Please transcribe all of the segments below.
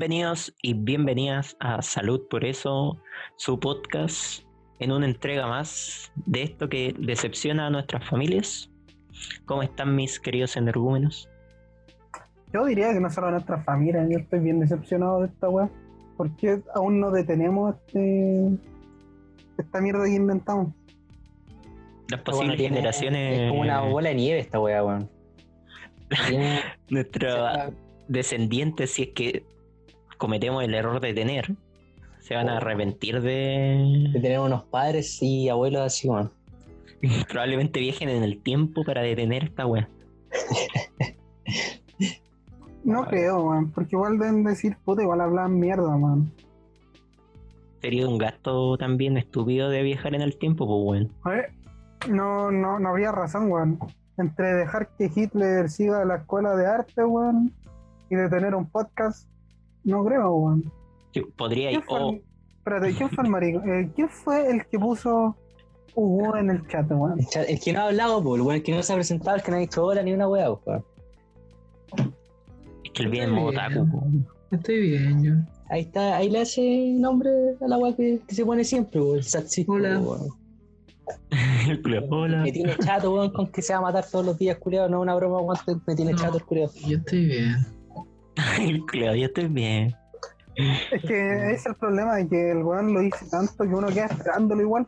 Bienvenidos y bienvenidas a Salud por eso, su podcast, en una entrega más de esto que decepciona a nuestras familias. ¿Cómo están mis queridos energúmenos? Yo diría que no solo a nuestras familias, yo estoy bien decepcionado de esta weá. ¿Por qué aún no detenemos este, esta mierda que inventamos? Las posibles tiene- generaciones. Es como una bola de nieve esta weá, weón. Nuestros descendientes, si es que cometemos el error de tener, se van a arrepentir de. de tener unos padres y abuelos así, weón. Probablemente viajen en el tiempo para detener esta wea. No creo, weón, porque igual deben decir, puta, igual hablan mierda, man. Sería un gasto también estúpido de viajar en el tiempo, pues weón. A ver, no, no, no habría razón, weón. Entre dejar que Hitler siga la escuela de arte, weón, y de tener un podcast, no creo, weón. Sí, Podría ir. ¿Quién fue, O el, espérate, ¿quién fue el marico? Eh, ¿Quién fue el que puso Hugo en el chat, weón? El, cha- el que no ha hablado, el weón que no se ha presentado, el que no ha dicho hola ni una weá, weón. es que el bien en modo. Estoy bien, yo. Ahí está, ahí le hace nombre a la weá que, que se pone siempre, weón. El Satsito, Hola. weón. El culo, hola. Me tiene chato, weón, con que se va a matar todos los días, culiado. No es una broma, weón. Me tiene No. chato el culiado. Yo estoy bien. El estoy bien. Es que ese es el problema de que el weón lo dice tanto que uno queda esperándolo igual.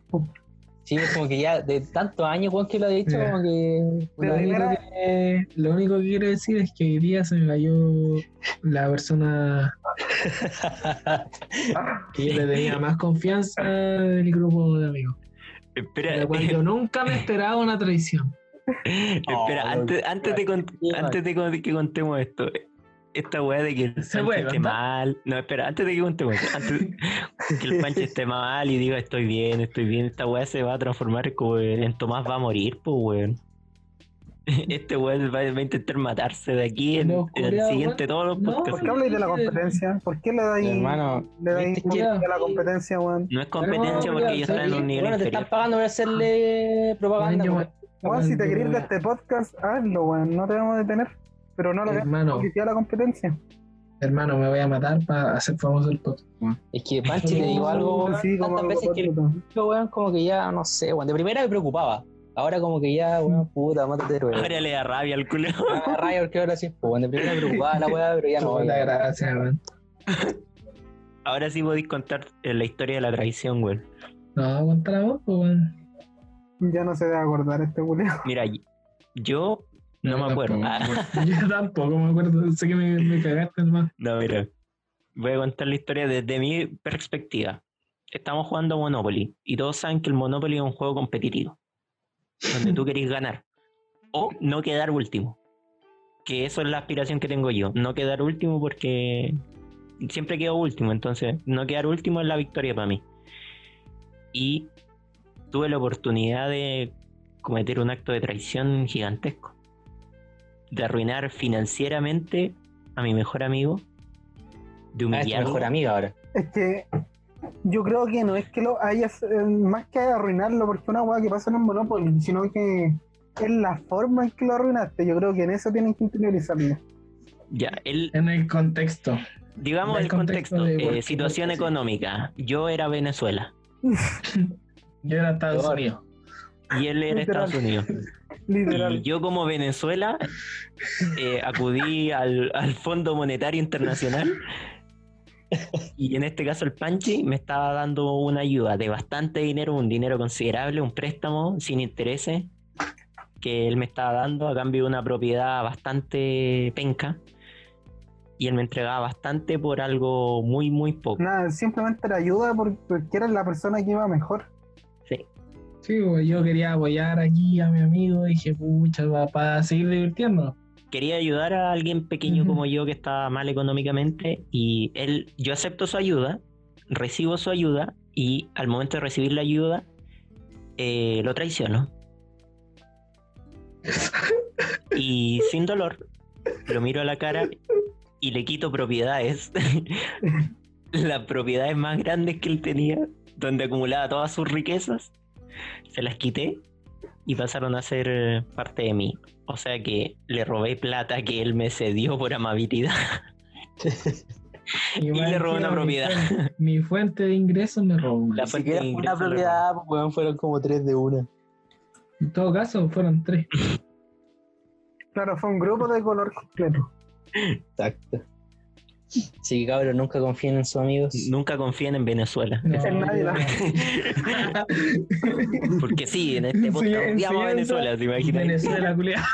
Sí, es como que ya de tantos años, weón, que lo ha dicho, como que. Lo único, que, lo único que quiero decir es que hoy día se me cayó la persona que yo le tenía más confianza del grupo de amigos. Espera, De cual yo nunca me esperaba una traición. espera, Oh, antes, antes, de antes que contemos esto, esta weá de que el ¿Se Pancho puede esté mal. No, espera, antes de que esto, antes que el Pancho esté mal y diga estoy bien, estoy bien, esta weá se va a transformar como en Tomás va a morir, pues weón. Este weón va, va a intentar matarse de aquí en, No, en el siguiente weón. todos los No, podcasts. ¿Por qué habláis de la competencia? ¿Por qué le dais Hermano, le dais ¿viste que- a la competencia, weón? No es competencia No, porque ellos están en un nivel bueno, te están pagando por hacerle propaganda, weón. Weón, si te querés de este podcast, hazlo, weón. No te vamos a detener. Pero no lo a la competencia. Hermano, me voy a matar para hacer famoso el podcast. Es que Panchi te digo algo, Sí, como tantas algo veces que lo weón, como que ya, no sé, weón, de primera me preocupaba. Ahora como que ya, weón, puta, mátate, weón. Ahora le da rabia al culo. Ah, raya, porque ahora sí, pues, weón, de primera me preocupaba la weá, pero ya no. Puta weón. gracia, weón. Ahora sí podéis contar eh, la historia de la traición, weón. No, contala vos, pues, weón. Ya no se debe acordar este culeo. Mira, yo no me acuerdo. tampoco, Ah. Yo tampoco me acuerdo. Sé que me, me cagaste, hermano. No, mira. Voy a contar la historia desde mi perspectiva. Estamos jugando Monopoly y todos saben que el Monopoly es un juego competitivo. Donde tú querés ganar. O no quedar último. Que eso es la aspiración que tengo yo. No quedar último porque siempre quedo último. Entonces, no quedar último es la victoria para mí. Y tuve la oportunidad de cometer un acto de traición gigantesco. De arruinar financieramente a mi mejor amigo. De Ah, es tu humillarlo. mejor amiga ahora. Es que yo creo que no es que lo hayas, eh, más que arruinarlo, porque es una weá que pasa en el Monopoly, sino que es la forma en que lo arruinaste. Yo creo que en eso tienen que interiorizarlo. Ya, él, En el contexto. digamos el el contexto, eh, situación económica. Yo era Venezuela Yo era Estados. Unidos. y él era. Estados Unidos. Literal. Y yo como Venezuela eh, acudí al, al Fondo Monetario Internacional y en este caso el Panchi me estaba dando una ayuda de bastante dinero, un dinero considerable, un préstamo sin intereses que él me estaba dando a cambio de una propiedad bastante penca y él me entregaba bastante por algo muy muy poco. Nada, simplemente la ayuda porque eres la persona que iba mejor. Sí. Pues, yo quería apoyar aquí a mi amigo. Dije, pucha, va- para seguir divirtiendo. quería ayudar a alguien pequeño como yo que estaba mal económicamente y él, yo acepto su ayuda, recibo su ayuda y al momento de recibir la ayuda eh, lo traiciono. Y sin dolor lo miro a la cara y le quito propiedades, las propiedades más grandes que él tenía, donde acumulaba todas sus riquezas, se las quité y pasaron a ser eh, parte de mí. O sea que le robé plata que él me cedió por amabilidad. Y le robó que una mi propiedad. fuente- Mi fuente de ingresos me robó. La fuente de una propiedad, pues, fueron como tres de una. En todo caso, fueron tres. Claro, fue un grupo de color completo. Exacto. Sí, cabrón, nunca confíen en sus amigos. Nunca confíen en Venezuela. No, En nadie la- Porque sí, en este podcast Enseñanza- odiamos a Venezuela, ¿te imaginas? Venezuela, culiado.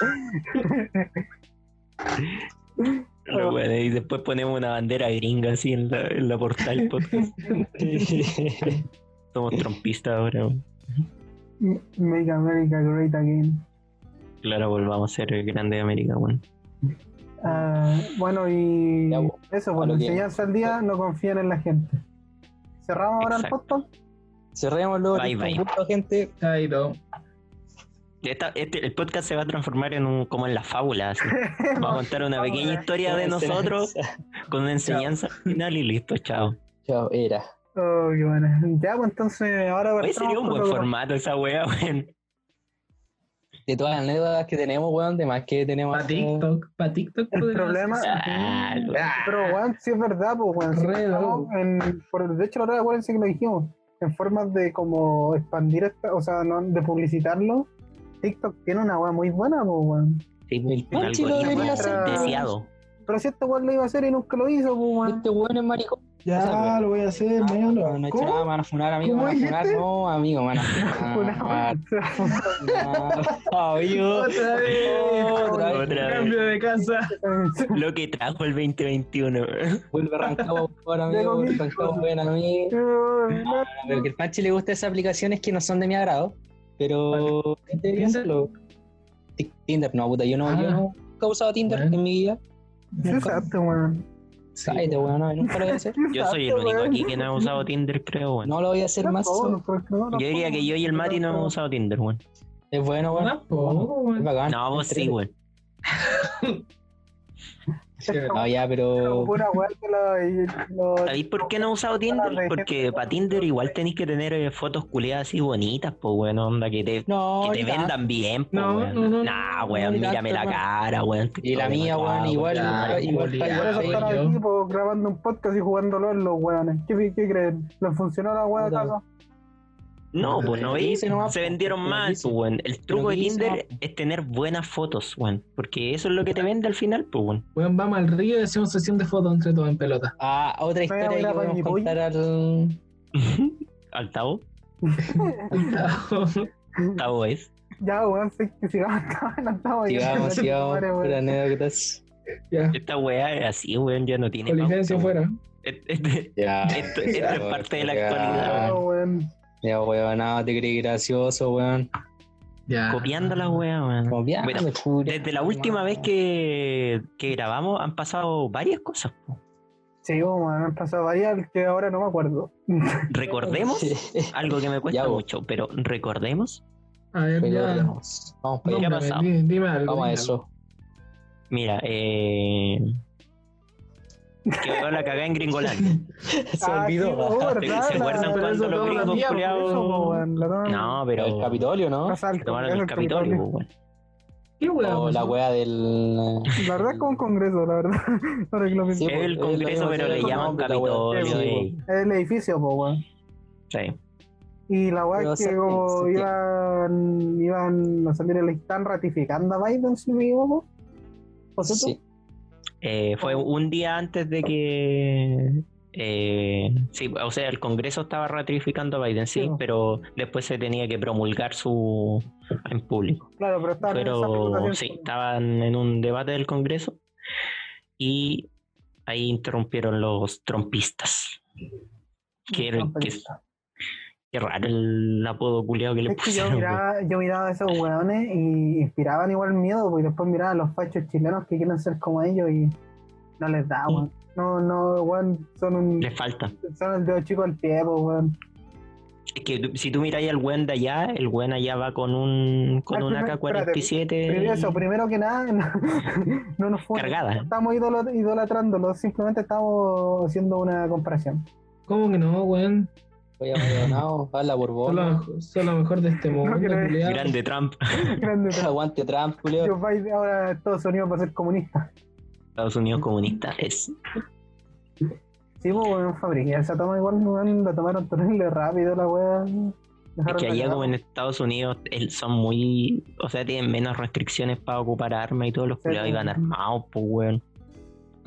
Pero bueno, y después ponemos una bandera gringa así en la, en la portada del podcast. Somos trompistas ahora. weón. Make America Great Again. Claro, volvamos a ser grandes de América, bueno. Ah, bueno, y Ya, bo. eso, A por que- enseñanza al día, no confíen en la gente. ¿Cerramos ahora el podcast? Cerrémoslo, Bye, bye. gusto, gente. Chaito. Esta- este- el podcast se va a transformar en un, como en la fábula. así. Vamos a contar una pequeña historia de nosotros con una enseñanza al final y listo, chao. Chao, era. Oh, qué bueno. Ya, pues entonces, ahora Hoy partamos sería un buen formato esa wea, weón. De todas las anécdotas que tenemos, weón, de más que tenemos. Para TikTok, para TikTok. El problema-. Ah, lo- Pero, weón, sí es verdad, pues, weón. Re estamos en, por, de hecho, la acuérdense que lo dijimos. En formas de como expandir, esta, o sea, no, de publicitarlo. TikTok tiene una weá muy buena, pues, weón. sí, Panchi lo algoritmo debería deseado. Pero si este weón lo iba a hacer y nunca lo hizo, pues. Este weón es maricón. Ya, lo voy a hacer, No, no, no he hecho nada, me van a funar, amigo, ¿Cómo van a funar, no, amigo, van a funar. No, amigo. Otra vez. Otra vez. Otra vez. Cambio de casa. Lo que trajo el 2021. weón. Vuelve a Rancagua, por amigo. mi- Rancagua, ven a mí. Pero que el Panchi le gusta esas aplicaciones que no son de mi agrado, pero debería hacerlo. Tinder, no, puta, yo no, yo Ah. no nunca he usado Tinder en mi vida. Exacto, weón. Cállate, weón, no, nunca lo voy a hacer. Yo soy el único aquí que no ha usado Tinder, creo, weón. No lo voy a hacer más. Yo Yo diría que yo y el Mati no hemos usado Tinder, weón. Es bueno, weón. Tampoco, Es bacán. No, vos sí, weón. No, ya, pero. ¿Sabéis por qué no he usado Tinder? Porque para Tinder igual tenéis que tener eh, fotos culiadas así bonitas, pues, weón, onda, que te, No, que te vendan bien, pues, No, weón. no, no, Nah, weón, mírame la cara, weón. Y la mía, weón, igual. igual eso yo. aquí pues, grabando un podcast y jugándolo en los weones. ¿Qué, qué creen? ¿Les funcionó la weá? No, pues no ¿Qué veis, nomás, se po? vendieron mal, pues, weón. El truco ¿qué de Tinder po? es tener buenas fotos, weón. Porque eso es lo que te vende al final, pues, weón. Weón, vamos al río y hacemos sesión de fotos entre todos en pelota. Ah, otra historia que podemos contar al. Altavo, Altavo es. Ya, weón, sí, que sigamos no ahí. Sigamos, sigamos. Por anécdotas. ya. Esta weá es así, weón, ya no tiene. Con licencia fuera. et- Ya. Esto, es parte de la actualidad, weón. Ya, weón, no, te creí gracioso, weón. Ya. Copiando la weá, weón. Bueno, juro. Desde la última vez que, que grabamos han pasado varias cosas. po. Sí, weón, han pasado varias que ahora no me acuerdo. Recordemos algo que me cuesta Ya, mucho, pero recordemos. A ver, ya. Recordemos. Vamos para ¿Qué allá. ha Nómbrame, pasado? di- Dime algo. Vamos a eso. Mira, eh, que la cagada en Gringolandia. Se Ah, sí, olvidó. ¿verdad? ¿Se acuerdan cuando los gringos toman- No, pero El Capitolio, ¿no? al tomaron el Capitolio. ¿Qué weón? O la wea del. La verdad es como un congreso, la verdad. Ahora que lo Sí. Es el es Congreso, pero le la- llaman. Capitolio. Sí. Es el edificio, po, weón. Sí. Y la weá es que como se- iban, iban a salir, el- están ratificando a Biden, si me equivoco. ¿O sea, tú? Sí. Eh, fue un día antes de que. eh, sí, o sea, el Congreso estaba ratificando a Biden, sí, Sí. pero después se tenía que promulgar su en público. Claro, pero estaban en Pero sí, estaban en un debate del Congreso y ahí interrumpieron los trompistas. Qué, qué, qué raro el apodo culiado que le Es que yo miraba, yo miraba a esos weones y inspiraban igual miedo, porque después miraba a los fachos chilenos que quieren ser como ellos y no les da, weón. No, no, weón, son un. Le falta. Son el dedo chico al pie, po, weón. Es que si tú miras al buen de allá, el buen allá va con un con Ah, una primero- K-47 Primero, eso, primero que nada, no, no nos fue. cargada. No estamos idolo- idolatrándolo, simplemente estamos haciendo una comparación. ¿Cómo que no, weón? Oye, Maldonado, habla por vos. Son lo, mejor- son lo mejor de este mundo, culiao. Grande Trump. Grande. Aguante Trump, culeo. Joe Biden ahora Estados Unidos va a ser comunista. Estados Unidos comunista es. Sí, pues, weón, fabriqué esa toma igual, la tomaron terrible rápido la weá. Es que allá como en Estados Unidos el- son muy, o sea, tienen menos restricciones para ocupar armas y todos los Sí, culiados iban sí. armados, pues weón.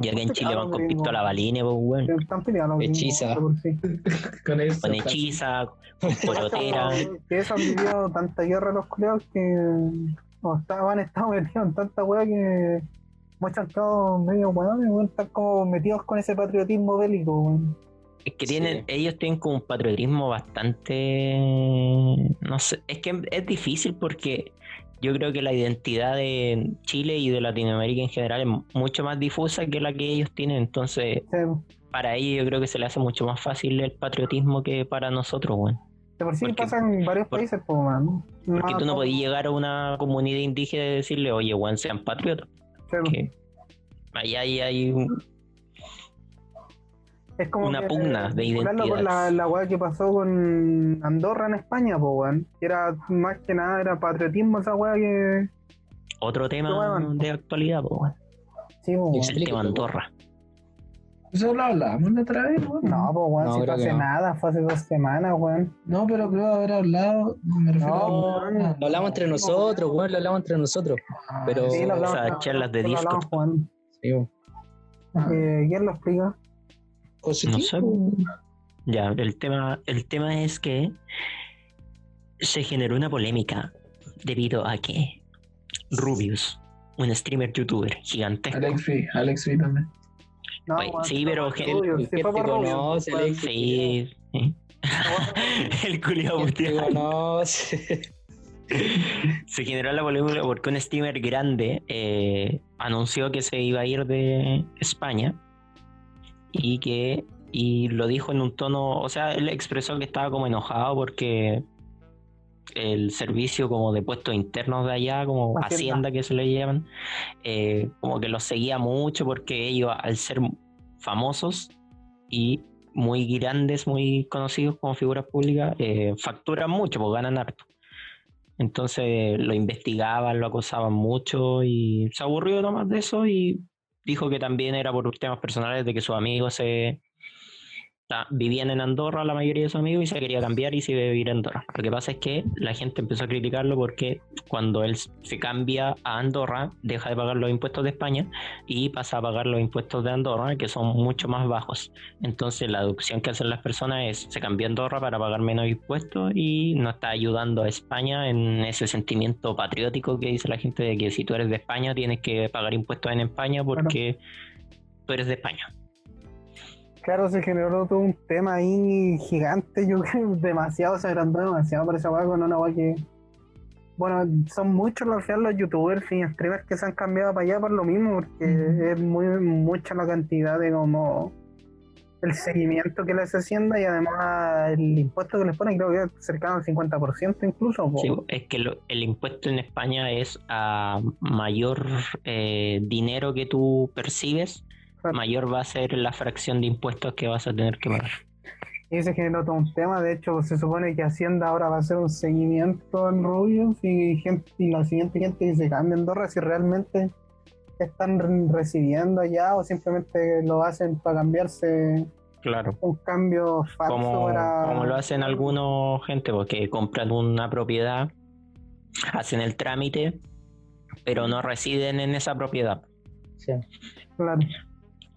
Y acá en Chile van con pistola balines, pues weón. Están Hechiza. sí. Con eso. Con hechiza, con porotera. Que eso han vivido tanta guerra los culiados que o estaban, han estado metidos en tanta weá que muchos han estado medio weones, weón, están como metidos con ese patriotismo bélico, weón. Es que Sí. tienen, ellos tienen como un patriotismo bastante, no sé, es que es difícil porque yo creo que la identidad de Chile y de Latinoamérica en general es mucho más difusa que la que ellos tienen, entonces Sí, para ellos yo creo que se le hace mucho más fácil el patriotismo que para nosotros, bueno. de por sí Porque- pasa en varios por- países, pues, man. Porque tú no podías llegar a una comunidad indígena y decirle, oye, weón, sean patriotas. que allá hay, hay un- Es como una que, pugna de vincularlo con la, weá que pasó con Andorra en España, weón. Que era más que nada, era patriotismo esa weá que. otro tema de actualidad, pues, weón. Sí, weón. el tema po. Andorra. Eso lo hablamos la otra vez, weón. No, pues, weón, No, si que hace no. nada, fue hace dos semanas, weón. No, pero creo haber hablado. Me refiero No, a. Lo hablamos entre nosotros, weón, lo hablamos entre nosotros. Ah, pero- Sí. Esas charlas de hablamos, Discord. Juan. Sí, weón. ah. Eh, ¿Quién lo explica? Positivo. No sé. Ya, el tema, el tema es que se generó una polémica debido a que Rubius, un streamer youtuber gigantesco, Alex V, Alex V también. No, Oye, weón, sí, pero por que- Rubio, el que te conoce, weón. Alex. sí, sí. el ¿Quién te conoce? Se generó la polémica porque un streamer grande eh, anunció que se iba a ir de España y que y lo dijo en un tono, o sea, él expresó que estaba como enojado porque el servicio como de puestos internos de allá, como Hacienda. Hacienda que se le llaman, eh, como que los seguía mucho porque ellos al ser famosos y muy grandes, muy conocidos como figuras públicas, eh, facturan mucho, pues ganan harto. Entonces lo investigaban, lo acosaban mucho y se aburrió nomás de eso y dijo que también era por temas personales de que sus amigos se ta- vivían en Andorra, la mayoría de sus amigos, y se quería cambiar y se iba a vivir en Andorra. Lo que pasa es que la gente empezó a criticarlo porque cuando él se cambia a Andorra, deja de pagar los impuestos de España y pasa a pagar los impuestos de Andorra, que son mucho más bajos. Entonces la deducción que hacen las personas es, se cambió a Andorra para pagar menos impuestos y no está ayudando a España en ese sentimiento patriótico que dice la gente de que si tú eres de España tienes que pagar impuestos en España porque tú eres de España. Claro, se generó todo un tema ahí gigante, yo creo, demasiado, se agrandó demasiado por esa weá con una weá que... Bueno, son muchos al final los youtubers y streamers que se han cambiado para allá por lo mismo, porque es muy mucha la cantidad de como el seguimiento que les hacienda y además el impuesto que les ponen creo que es cercano al 50% incluso. Sí, es que lo- el impuesto en España es a mayor eh, dinero que tú percibes, Claro. mayor va a ser la fracción de impuestos que vas a tener que pagar. Y se generó todo un tema, de hecho se supone que Hacienda ahora va a hacer un seguimiento en Rubios y, gente, y la siguiente gente que se cambia Andorra si realmente están re- recibiendo allá o simplemente lo hacen para cambiarse Claro. un cambio falso Como, para... como lo hacen algunos gente, porque compran una propiedad, hacen el trámite, pero no residen en esa propiedad, Sí. Claro.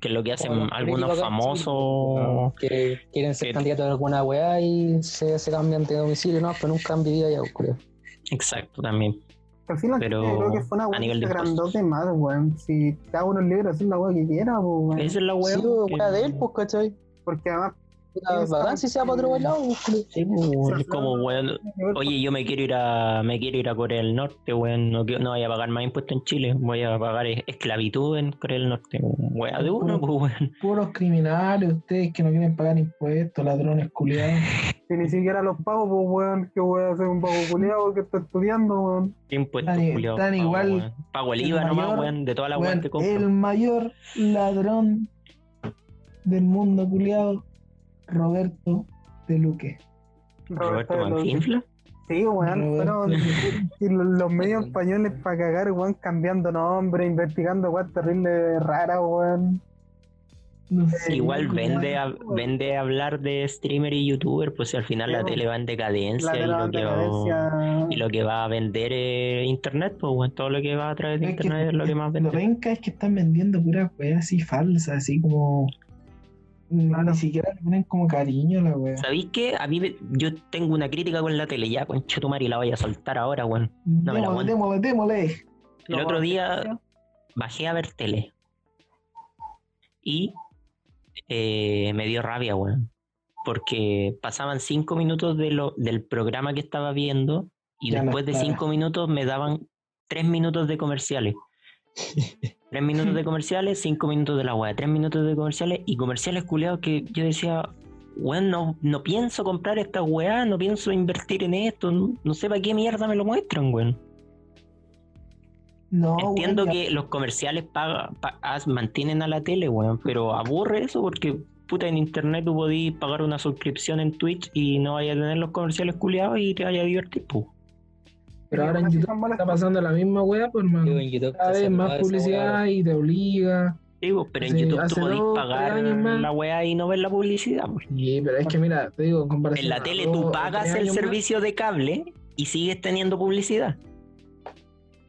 Que es lo que hacen algunos famosos. Que quieren ser que- candidatos a alguna weá y se, se cambian de domicilio, no, pero nunca han vivido allá, creo. Exacto, también. Al final Pero creo que fue una a weá que de más, weón. Si cada uno es libre de hacer la weá que quiera, pues, weón. Esa es la wea. Sí, weá de él, pues, ¿cachai? Porque además... Bacán si sea para otro lado, pues. Sí, pues, Sí, es como, weón, Oye, yo me quiero ir a me quiero ir a Corea del Norte, weón. No, voy a pagar más impuestos en Chile, voy a pagar es- esclavitud en Corea del Norte. Weá de uno, pues, weón. Puros criminales, ustedes que no quieren pagar impuestos, ladrones culiados. Si ni siquiera los pago, pues, weón, que voy a hacer un pago culiado que está estudiando, weón. ¿Qué impuestos, tan pago, igual weón? Pago el el IVA nomás, mayor- weón, de toda la weón Weón, que compro. el mayor ladrón del mundo culiado, Roberto de Luque. Roberto Manfinfla. Sí, weón, Roberto. fueron y los, medios españoles para cagar, weón, cambiando nombre, investigando weón terrible rara, weón. No sé, Igual vende a, vende hablar de streamer y youtuber, pues si al final Sí, la tele va en decadencia y lo, que va, y lo que va a vender es internet, pues weón, todo lo que va a través de Es que internet es lo que más Lo vende. penca es que están vendiendo puras weas así falsas, así como. Ni- Claro. Ni siquiera le ponen como cariño a la wea. ¿Sabéis qué? A mí me- yo tengo una crítica con la tele, ya, con y la voy a soltar ahora, weón. me la démosle, aguanto. démosle, démosle. El otro día bajé a ver tele. Y eh, me dio rabia, weón. Porque pasaban cinco minutos de lo, del programa que estaba viendo y Ya no después de cinco minutos me daban tres minutos de comerciales. tres minutos de comerciales, cinco minutos de la weá, tres minutos de comerciales y comerciales culiados que yo decía, weón, no, no pienso comprar esta weá, no pienso invertir en esto, no, no sé para qué mierda me lo muestran, weón. No, Entiendo weón, que los comerciales paga, pa- mantienen a la tele, weón, pero aburre eso porque puta en internet tú podís pagar una suscripción en Twitch y no vayas a tener los comerciales culiados y te vayas a divertir, pues. Pero ahora en YouTube está pasando la misma wea, pues hermano. Cada vez más publicidad y te obliga. Sí, pues, pero en Sí, YouTube tú tres pagar la weá y no ver la publicidad. pues. Sí, pero es que mira, te digo, en comparación En la tele tú pagas el más, servicio de cable y sigues teniendo publicidad.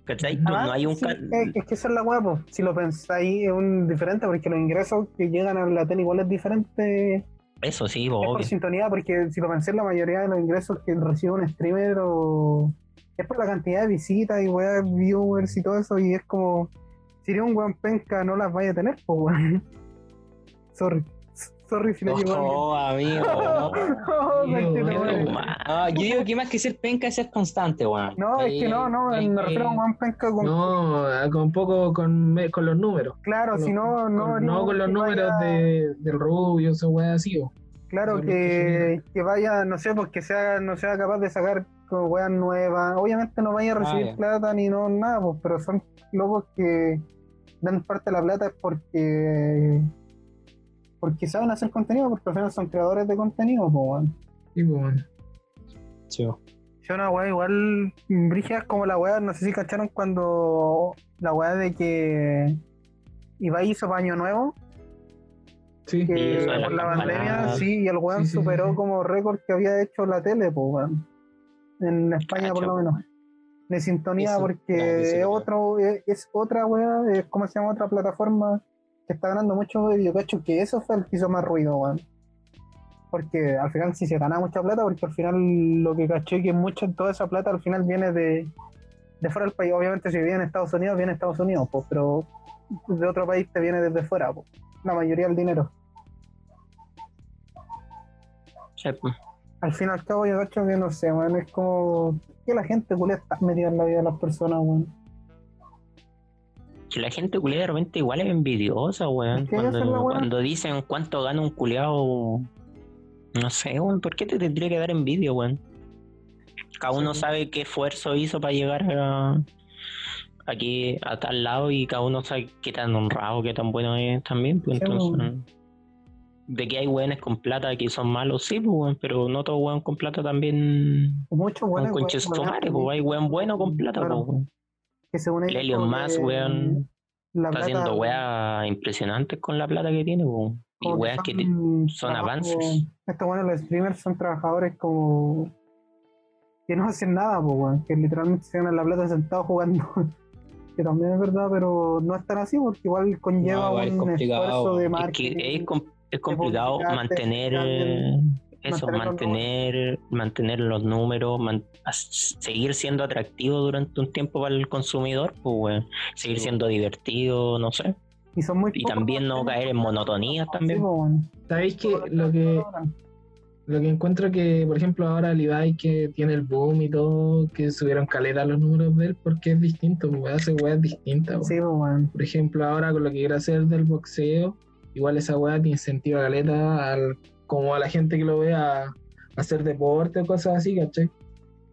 ¿Cachai? Además, no hay un... sí, es, es que esa es la hueá, po. si lo pensáis es un diferente, porque los ingresos que llegan a la tele igual es diferente, es Eso sí, por obvio. sintonía, porque si lo pensáis la mayoría de los ingresos que recibe un streamer o es por la cantidad de visitas y weas, viewers y todo eso, y es como, si eres un weón penca no las vaya a tener, pues weón. Sorry. Sorry si a alguien. Oh, amigo. no. Oh, madre. Ma- No, yo digo que más que ser penca es ser constante, weón. No, es que no, no, me que- refiero a un weón penca con... No, con poco con, con los números. Claro, si no, no... con, no con los números vaya- de, del rubio, esa wea así. o. Claro, que, que vaya, no sé, pues que sea, no sea capaz de sacar como weas nuevas. Obviamente no vaya a recibir Ah, ya. plata ni no nada, pues, pero son locos que dan parte de la plata es porque porque saben hacer contenido, porque al final son creadores de contenido, pues weón. Sí, pues, bueno. Sí. Si una wea igual brígida es como la wea, no sé si cacharon cuando la wea de que Ibai hizo baño nuevo, Sí. que por la la pandemia, sí, y el weón Sí, sí, sí, superó sí. como récord que había hecho la tele, pues weón. En España por lo menos. De sintonía, Eso, porque no, de es, otro, es, es otra weá, es como se llama otra plataforma que está ganando mucho de cacho que eso fue el que hizo más ruido, weón. Porque al final sí se gana mucha plata, porque al final lo que caché que mucha, toda esa plata al final viene de, de fuera del país. Obviamente si vive en Estados Unidos, viene de Estados Unidos, pues, pero de otro país te viene desde fuera, pues, la mayoría del dinero. Sí, pues. Al fin y al cabo yo cacho que no sé, weón, es como que la gente culé está metida en la vida de las personas, weón. Que la gente culiada de repente igual es envidiosa, weón. Cuando, cuando dicen cuánto gana un culiado, no sé, weón, ¿por qué te tendría que dar envidia, weón? Cada uno sabe qué esfuerzo hizo para llegar a, aquí a tal lado y cada uno sabe qué tan honrado, qué tan bueno es también, pues Sí, entonces... weón. De que hay weones con plata que son malos, sí, pues, weón, pero no todo weón con plata también... Muchos conche su madre, pues hay weón bueno con plata, Claro. pues, weón. Que según El ellos, Elon Musk, que weón, la Está plata- haciendo weas impresionantes con la plata que tiene, po. Y weas que te- son son trabajo- avances. Estos buenos, los streamers, son trabajadores como. que no hacen nada, pues, weón. Que literalmente se ganan la plata sentados jugando. que también es verdad, pero no es tan así, porque igual conlleva No, un esfuerzo de Es marketing. que es, es complicado mantener eso, mantener los mantener, los números, man- seguir siendo atractivo durante un tiempo para el consumidor, pues weón. seguir siendo divertido, no sé. Y, son muy Y pocos también no caer en monotonías también. Sí, pues. ¿Sabéis que lo que lo que encuentro que, por ejemplo, ahora el Ibai que tiene el boom y todo, que subieron caleta los números de él, porque es distinto, pues hace weas distintas. Sí, pues. Por ejemplo, ahora con lo que quiere hacer del boxeo, igual esa weá te incentiva caleta al, como a la gente que lo ve a, a hacer deporte o cosas así, ¿cachai?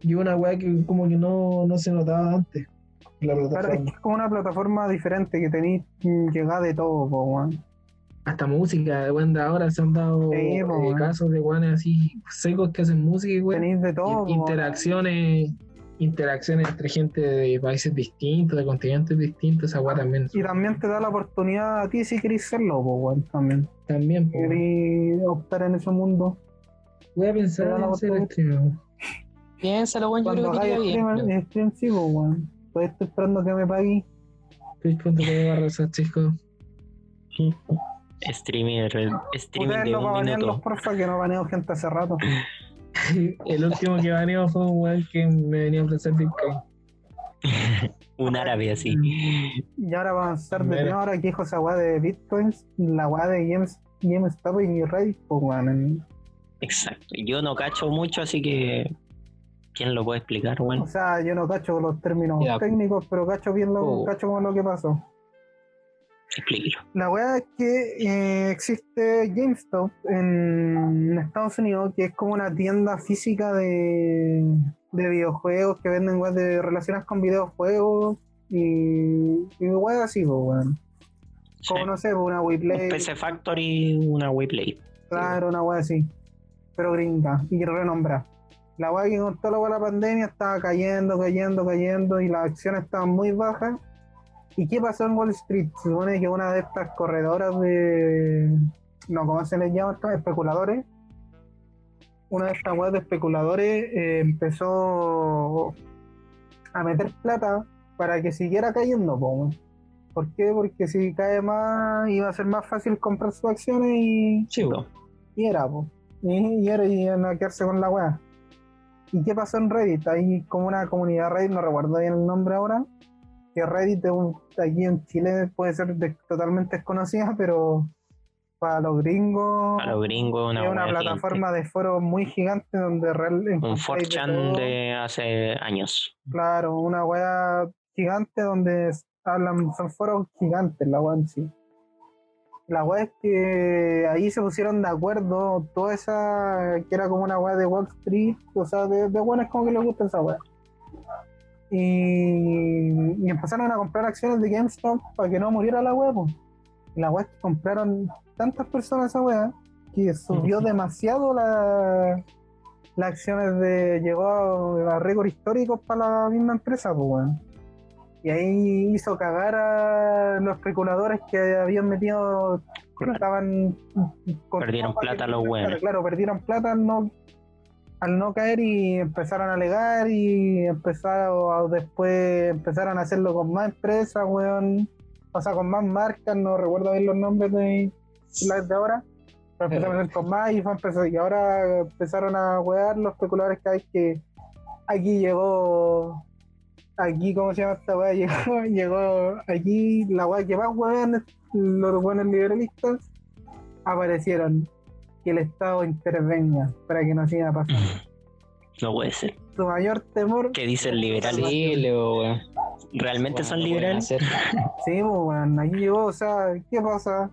Y una weá que como que no, no se notaba antes. La Claro, es plataforma. que es como una plataforma diferente que tenéis mm, llegada de todo, pues, weón. Hasta música, weón, ahora se han dado Sí, eh, po, casos de weones así secos que hacen música y weón. Tenéis de todo, in- pues, interacciones entre gente de países distintos, de continentes distintos, esa weá también. Y también te da la oportunidad a ti si querés serlo, pues, weón, también. También, po, querés optar en ese mundo. voy a pensar te en hacer oportunidad. stream. Piénsalo, weón, yo Cuando creo que iría bien. stream, sí, pues, weón. Pues estoy esperando que me pague. Twitch.tv barra chico. Streaming, streaming Ustedes de un minuto. porfa, que no baneo gente hace rato. El último que baneó fue un weón que me venía a ofrecer Bitcoin. Un árabe así. Y ahora va a avanzar de nuevo, ahora que dijo esa weá de bitcoins, la weá de Games, GameStop y Reddit, pues weón. en- Exacto. Yo no cacho mucho, así que. ¿Quién lo puede explicar, O bueno? sea, yo no cacho los términos Ya. técnicos, pero cacho bien lo, Oh. cacho con lo que pasó. Explíquelo. La weá es que eh, existe GameStop en Estados Unidos, que es como una tienda física de, de videojuegos que venden weas de relacionadas con videojuegos y, y weas así, pues, weón. Como Sí. no sé, pues, una Un WePlay, PC Factory, una WePlay. claro, una wea así, pero gringa y renombrada. La wea que con toda la la pandemia estaba cayendo, cayendo, cayendo y las acciones estaban muy bajas. ¿Y qué pasó en Wall Street? Se supone que una de estas corredoras de. No, ¿cómo se les llama? Especuladores. Una de estas webs de especuladores eh, empezó a meter plata para que siguiera cayendo, po, weón. ¿Por qué? Porque si cae más, iba a ser más fácil comprar sus acciones y, Sí, weón. y era, po. Y, y era, y iban a quedarse con la weá. ¿Y qué pasó en Reddit? Hay como una comunidad Reddit, no recuerdo bien el nombre ahora, que Reddit un- aquí en Chile puede ser de- totalmente desconocida, pero para los gringos A los gringos, una, es una wea plataforma de foros muy gigante donde real, gigante. Un encontráis de 4chan todo. de hace años. Claro, una weá gigante donde hablan, son foros gigantes, la weá en sí. La weá es que ahí se pusieron de acuerdo toda esa, que era como una weá de Wall Street, o sea, de, de buenas como que les gusta esa weá. Y, y empezaron a comprar acciones de GameStop para que no muriera la po. Y la que compraron tantas personas esa weá que subió demasiado la, las acciones de llegó a, a récord históricos para la misma empresa, pues weón. Y ahí hizo cagar a los especuladores que habían metido, que Claro. estaban con Perdieron plata los weones. Claro, perdieron plata no, al no caer y empezaron a alegar y empezaron a- después empezaron a hacerlo con más empresas, weón. O sea, con más marcas, no recuerdo bien los nombres de las de ahora. Pero empezaron a hacer con más y, fue empezó- y ahora empezaron a wear los especuladores que hay que aquí llegó aquí cómo se llama esta weá llegó, llegó aquí la weá que más weón los buenos liberalistas aparecieron que el Estado intervenga para que no siga pasando. No puede ser. Su mayor temor ¿Qué dicen liberales? Horrible, weón. ¿Realmente Bueno, son liberales? Sí, weón, aquí llegó, o sea, ¿qué pasa?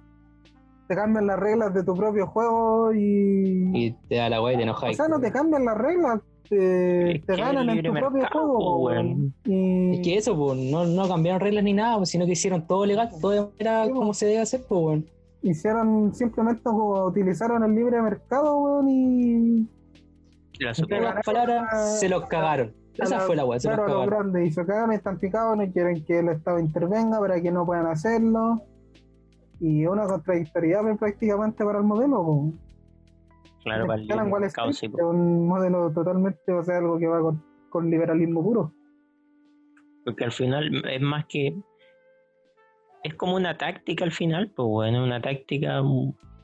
Te cambian las reglas de tu propio juego y... Y te da la weá y te o sea, no te cambian las reglas, te, te ganan en tu propio juego, weón. Y... Es que eso, pues, no, no cambiaron reglas ni nada, sino que hicieron todo legal, todo de manera Sí, como se debe hacer, pues, weón. Hicieron simplemente utilizaron el libre mercado, weón, y... La En super- pocas palabras, se los cagaron. Esa la- fue la weá, se Claro, los grandes y se cagan, están picados, no quieren que el Estado intervenga para que no puedan hacerlo. Y una contradictoriedad prácticamente para el modelo. po. Claro, para el mercado, sí, un modelo totalmente, o sea, algo que va con, con liberalismo puro. Porque al final es más que. Es como una táctica al final, pues bueno, una táctica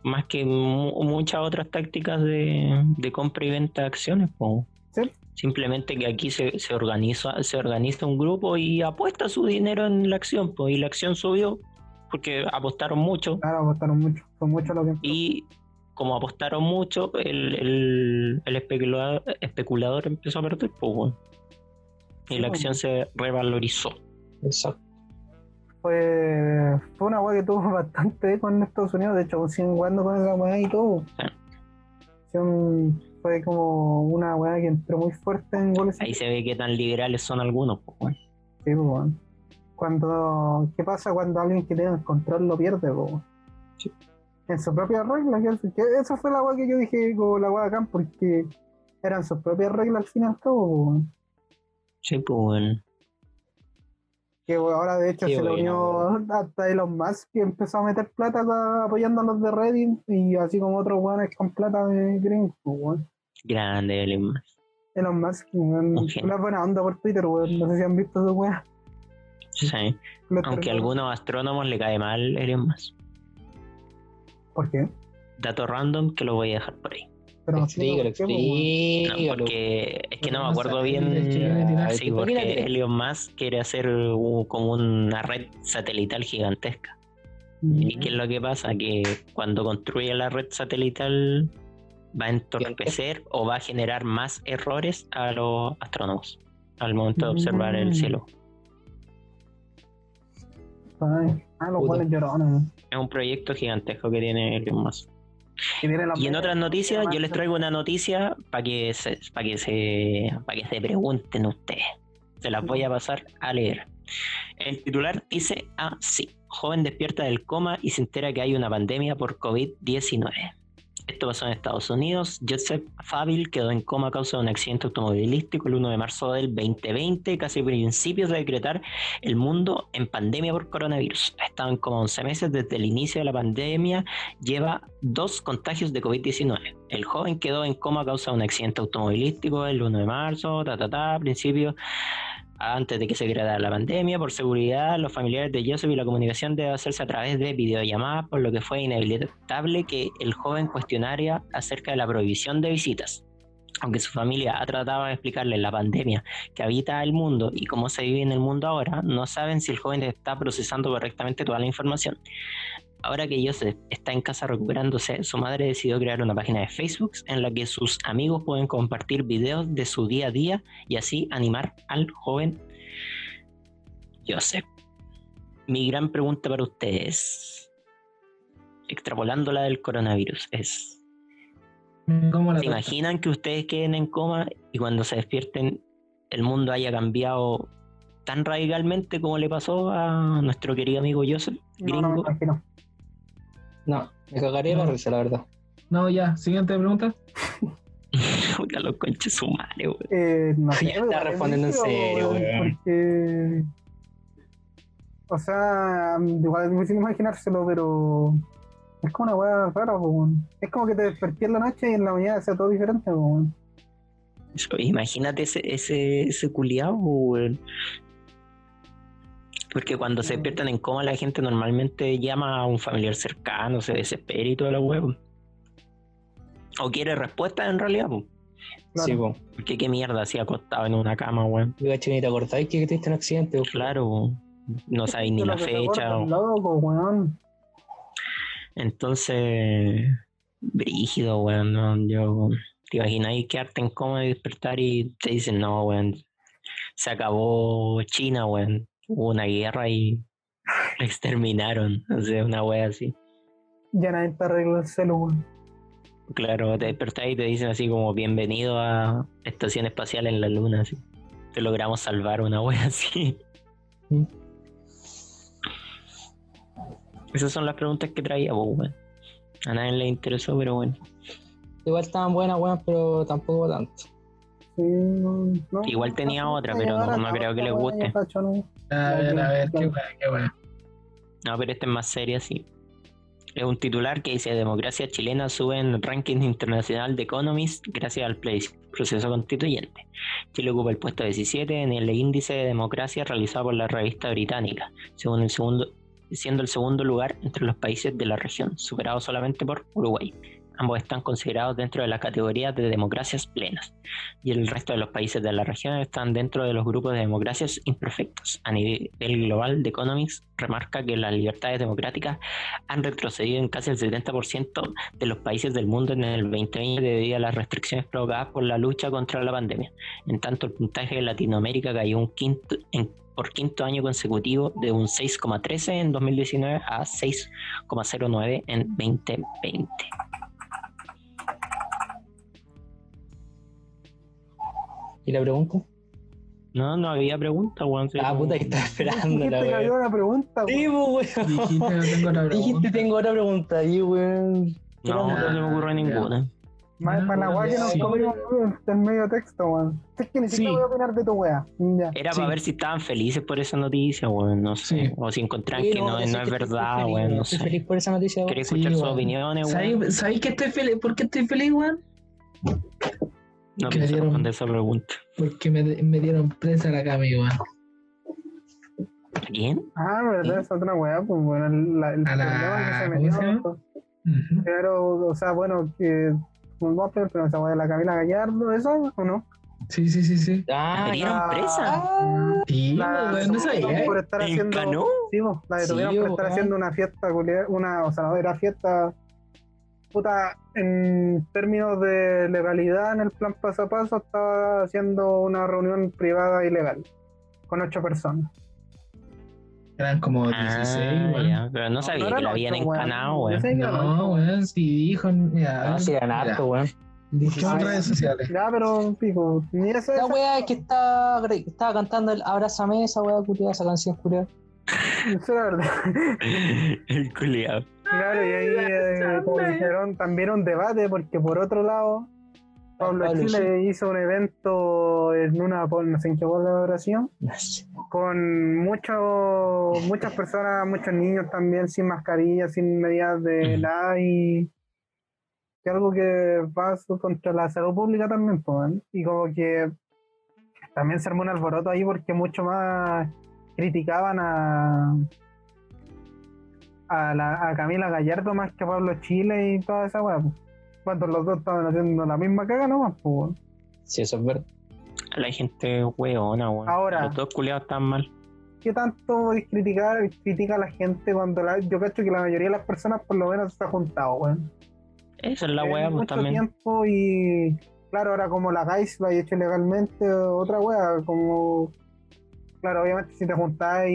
más que mu- muchas otras tácticas de, de compra y venta de acciones, pues. Sí. Simplemente que aquí se, se organiza, se organiza un grupo y apuesta su dinero en la acción, pues, y la acción subió porque apostaron mucho. Claro, apostaron mucho, son mucho lo que Y como apostaron mucho, el, el, el especulador, especulador empezó a perder, pues bueno. Y Sí, la acción se revalorizó. Exacto. Fue, fue una weá que tuvo bastante eco en Estados Unidos, de hecho aún siguen jugando con esa weá y todo. Sí, fue como una weá que entró muy fuerte en Street. Ahí se ve qué tan liberales son algunos, pues. Sí, pues, weón. Cuando, ¿Qué pasa cuando alguien que tiene el control lo pierde? po, weón? En su propia regla. Que, que eso fue la weá que yo dije como la weá acá, porque eran sus propias reglas al fin y al cabo. po, weón. Sí, pues bueno. Que ahora de hecho Qué se le unió hasta Elon Musk que empezó a meter plata apoyando a los de Reddit y así como otros weones con plata de Green. Pues, weón. Grande, Elon Musk. Elon Musk, weón, genio. una buena onda por Twitter, weón. No sé si han visto su weón. Sí. Aunque a algunos astrónomos le cae mal Elon Musk. ¿Por qué? Dato random que lo voy a dejar por ahí. Pero no Explícalo, qué, pues. No, explícalo. porque es que no me acuerdo bien. Sí, ¿tú porque? Elon Musk quiere hacer un- como una red satelital gigantesca. ¿Y qué es lo que pasa? Que cuando construye la red satelital va a entorpecer o va a generar más errores a los astrónomos al momento de observar el Mm. cielo. Ay, ah, los llorones. Es un proyecto gigantesco que tiene Elon Musk. Y en otras noticias, yo les traigo una noticia para que se, para que se, para que se pregunten ustedes. Se las voy a pasar a leer. El titular dice así: joven despierta del coma y se entera que hay una pandemia por COVID-19. Esto pasó en Estados Unidos. Joseph Fabil quedó en coma a causa de un accidente automovilístico el 1 de marzo del 2020, casi principios de decretar el mundo en pandemia por coronavirus. Ha estado en coma 11 meses desde el inicio de la pandemia lleva dos contagios de COVID-19. El joven quedó en coma a causa de un accidente automovilístico el 1 de marzo, ta, ta, ta, a principio, antes de que se creara la pandemia. Por seguridad, los familiares de Joseph y la comunicación debe hacerse a través de videollamadas, por lo que fue inevitable que el joven cuestionara acerca de la prohibición de visitas. Aunque su familia ha tratado de explicarle la pandemia que habita el mundo y cómo se vive en el mundo ahora, no saben si el joven está procesando correctamente toda la información. Ahora que Joseph está en casa recuperándose, su madre decidió crear una página de Facebook en la que sus amigos pueden compartir videos de su día a día y así animar al joven Joseph. Mi gran pregunta para ustedes, extrapolando la del coronavirus, es, ¿Cómo la ¿se imaginan que ustedes queden en coma y cuando se despierten el mundo haya cambiado tan radicalmente como le pasó a nuestro querido amigo Joseph? No, no Gringo. imagino. No, me cagaría la risa, la verdad. No, ya, siguiente pregunta. Puta, los conches su madre, weón. Eh, no sé, Ya está respondiendo en serio, weón. Porque. O sea, igual es difícil imaginárselo, pero. Es como una weá rara, weón. Es como que te desperté en la noche y en la mañana sea todo diferente, weón. Imagínate ese, ese, ese culiao, weón. Porque cuando se despiertan en coma, la gente normalmente llama a un familiar cercano, se desespera y toda la weón. O quiere respuestas en realidad, po. Claro. Sí, po. Porque qué mierda así acostado en una cama, weón. Yo caché, ni te acordáis que tuviste un accidente. po? Claro, po. no sabéis ni la fecha. o- loco, weón. Entonces, brígido, weón. ¿no? Yo, ¿te imagináis quedarte en coma y despertar y te dicen, no, weón, se acabó China, weón. Hubo una guerra y la exterminaron. O sea, una wea así. Ya nadie te arregla el weón. Claro, te despertáis y te dicen así como bienvenido a Estación Espacial en la Luna, así. Te logramos salvar una wea así. Esas son las preguntas que traía, pues, weón. A nadie le interesó, pero bueno. Igual estaban buenas, weón, pero tampoco tanto. No, Igual tenía no, otra, pero no- creo que les guste. A ver, a ver, qué weá, qué weá. No, pero esta es más seria, sí. Es un titular que dice democracia chilena sube en el ranking internacional de Economist gracias al proceso constituyente. Chile ocupa el puesto 17 en el índice de democracia realizado por la revista británica, según el segundo, siendo el segundo lugar entre los países de la región, superado solamente por Uruguay. Ambos están considerados dentro de la categoría de democracias plenas y el resto de los países de la región están dentro de los grupos de democracias imperfectas. A nivel global, The Economics remarca que las libertades democráticas han retrocedido en casi el 70% de los países del mundo en el 2020 debido a las restricciones provocadas por la lucha contra la pandemia. En tanto, el puntaje de Latinoamérica cayó un quinto, por quinto año consecutivo de un 6,13 en 2019 a 6,09 en 2020. ¿Y la pregunta? No, no había pregunta, weón. sí, Ah, puta, que estaba esperando Dijiste la que había weón. una pregunta, Sí, weón. pues, weón. Dijiste, no tengo otra Dijiste, pregunta. tengo otra pregunta ahí, weón. No, no se me ocurre Ah, ninguna. Más para la weá que nos sí. comimos weón, del medio texto, weón. Es que ni siquiera Sí. voy a opinar de tu weá. Era Sí. para ver si estaban felices por esa noticia, weón, no sé. Sí. O si encontraban Sí, que no, es que verdad, weón, no Estoy sé. feliz por esa noticia, weón. Quería Sí, escuchar sus weón. opiniones, weón. ¿Sabéis sabéis que estoy feliz? ¿Por qué estoy feliz, weón? No que pienso dieron- responder esa pregunta. Porque me, me dieron presa a la Cami, weón. ¿A quién? Ah, verdad, es otra weá, pues bueno, el, la- el A la- problema que se ¿cómo metió. pues, Ujú. Pero, o sea, bueno, que. pues, Vamos a ver, pero esa weá de la Camila Gallardo, ¿eso o no? Sí, sí, sí, sí. Ah, ¿Me dieron la- presa? ah, Sí, La no sabía. detuvieron ¿eh? por estar ¿En haciendo. Sí, pues, la Sí, detuvieron por estar weón. haciendo una fiesta, una, o sea, no era fiesta. Puta, en términos de legalidad, en el plan paso a paso, estaba haciendo una reunión privada ilegal con ocho personas. Eran como Ah, 16, weón. ya, pero no sabía que la habían encanado, weón. No, weón, sí dijo. Ya, no, sí, eran harto, weón. Ah, redes sociales. Ya, pero, pico, ni eso La es. weá es que estaba, estaba cantando el Abrázame, esa weá culiada, esa canción culiada. Eso era verdad. El culiado. Claro, y ahí eh, también un debate, porque por otro lado, Pablo Pablo Chile hizo un evento en una, pol- no sé en qué colaboración, con mucho, muchas personas, muchos niños también sin mascarilla, sin medidas de Ujú. nada, y que algo que va contra la salud pública también, pues, ¿eh? y como que también se armó un alboroto ahí porque mucho más criticaban a a, la, a Camila Gallardo más que a Pablo Chile y toda esa weá. pues. Cuando los dos estaban haciendo la misma caga nomás, pues. Sí, eso es verdad. La gente weona, weón. Ahora. Los dos culiados están mal. ¿Qué tanto criticar, critica a la gente cuando la, yo cacho que la mayoría de las personas por lo menos se ha juntado, weón? Esa es la En weá, pues mucho también. tiempo y claro, ahora como la GAIS lo ha hecho legalmente, otra weá, como claro, obviamente si te juntáis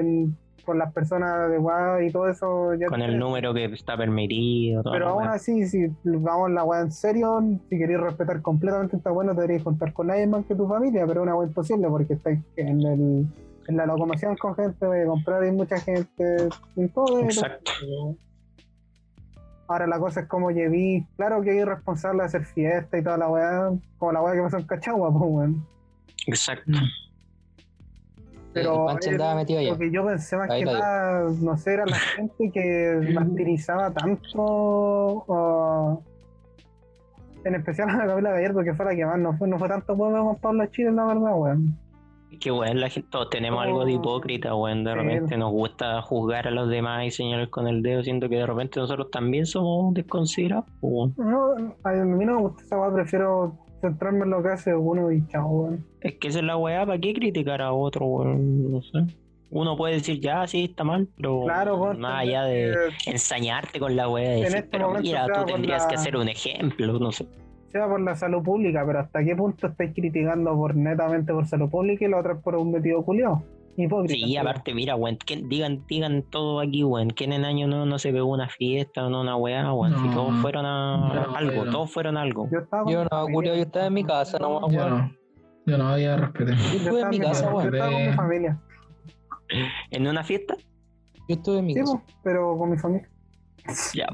en- con las personas adecuadas y todo eso, ya Con te- el número que está permitido. toda Pero la aún así, si vamos la weá en serio, si queréis respetar completamente esta weá, no deberíais contar con nadie más que tu familia, pero es una weá imposible porque estáis en, el, en la locomoción con gente, voy a comprar, hay mucha gente, en todo. es- Exacto. Ahora la cosa es como lleví, claro que hay responsable de hacer fiesta y toda la weá, como la weá que pasó en Cachagua, pues weón. Exacto. Pero el Pancho andaba metido allá. Lo que yo pensé más Ahí que nada, no sé, era la gente que martirizaba tanto, o- en especial a la Camila Gallardo, que fue la que más no fue, no fue tanto pueblo con Pablo Chile, la verdad, weón. Que weón, la gente, todos tenemos Oh. algo de hipócrita, weón. De Sí. repente nos gusta juzgar a los demás y señalar con el dedo, siendo que de repente nosotros también somos desconsiderados, pues, weón. No, a mí no me gusta esa weá, prefiero centrarme en lo que hace uno y chao, weón. Es que esa es la weá, ¿para qué criticar a otro, weón? No sé. Uno puede decir, ya, sí, está mal, pero Claro, más allá de que ensañarte con la weá, de decir, este pero mira, tú tendrías la- que hacer un ejemplo, no sé. sea por la salud pública, pero hasta qué punto estáis criticando por netamente por salud pública y la otra por un metido culiado. Hipócrita. Sí, aparte, mira, weón, ¿quién- digan, digan todo aquí, weón. ¿Quién en año no, no se pegó una fiesta o no una weá, weón? Si todos fueron a No, algo, todos fueron a algo. Yo estaba Yo no, yo estaba en mi casa, no, Yo weón. no. Yo no, ya respeté. Yo Yo estuve en mi casa, yo weón. estaba con mi familia. ¿En una fiesta? Yo estuve en mi Sí, casa. po, pero con mi familia. Ya,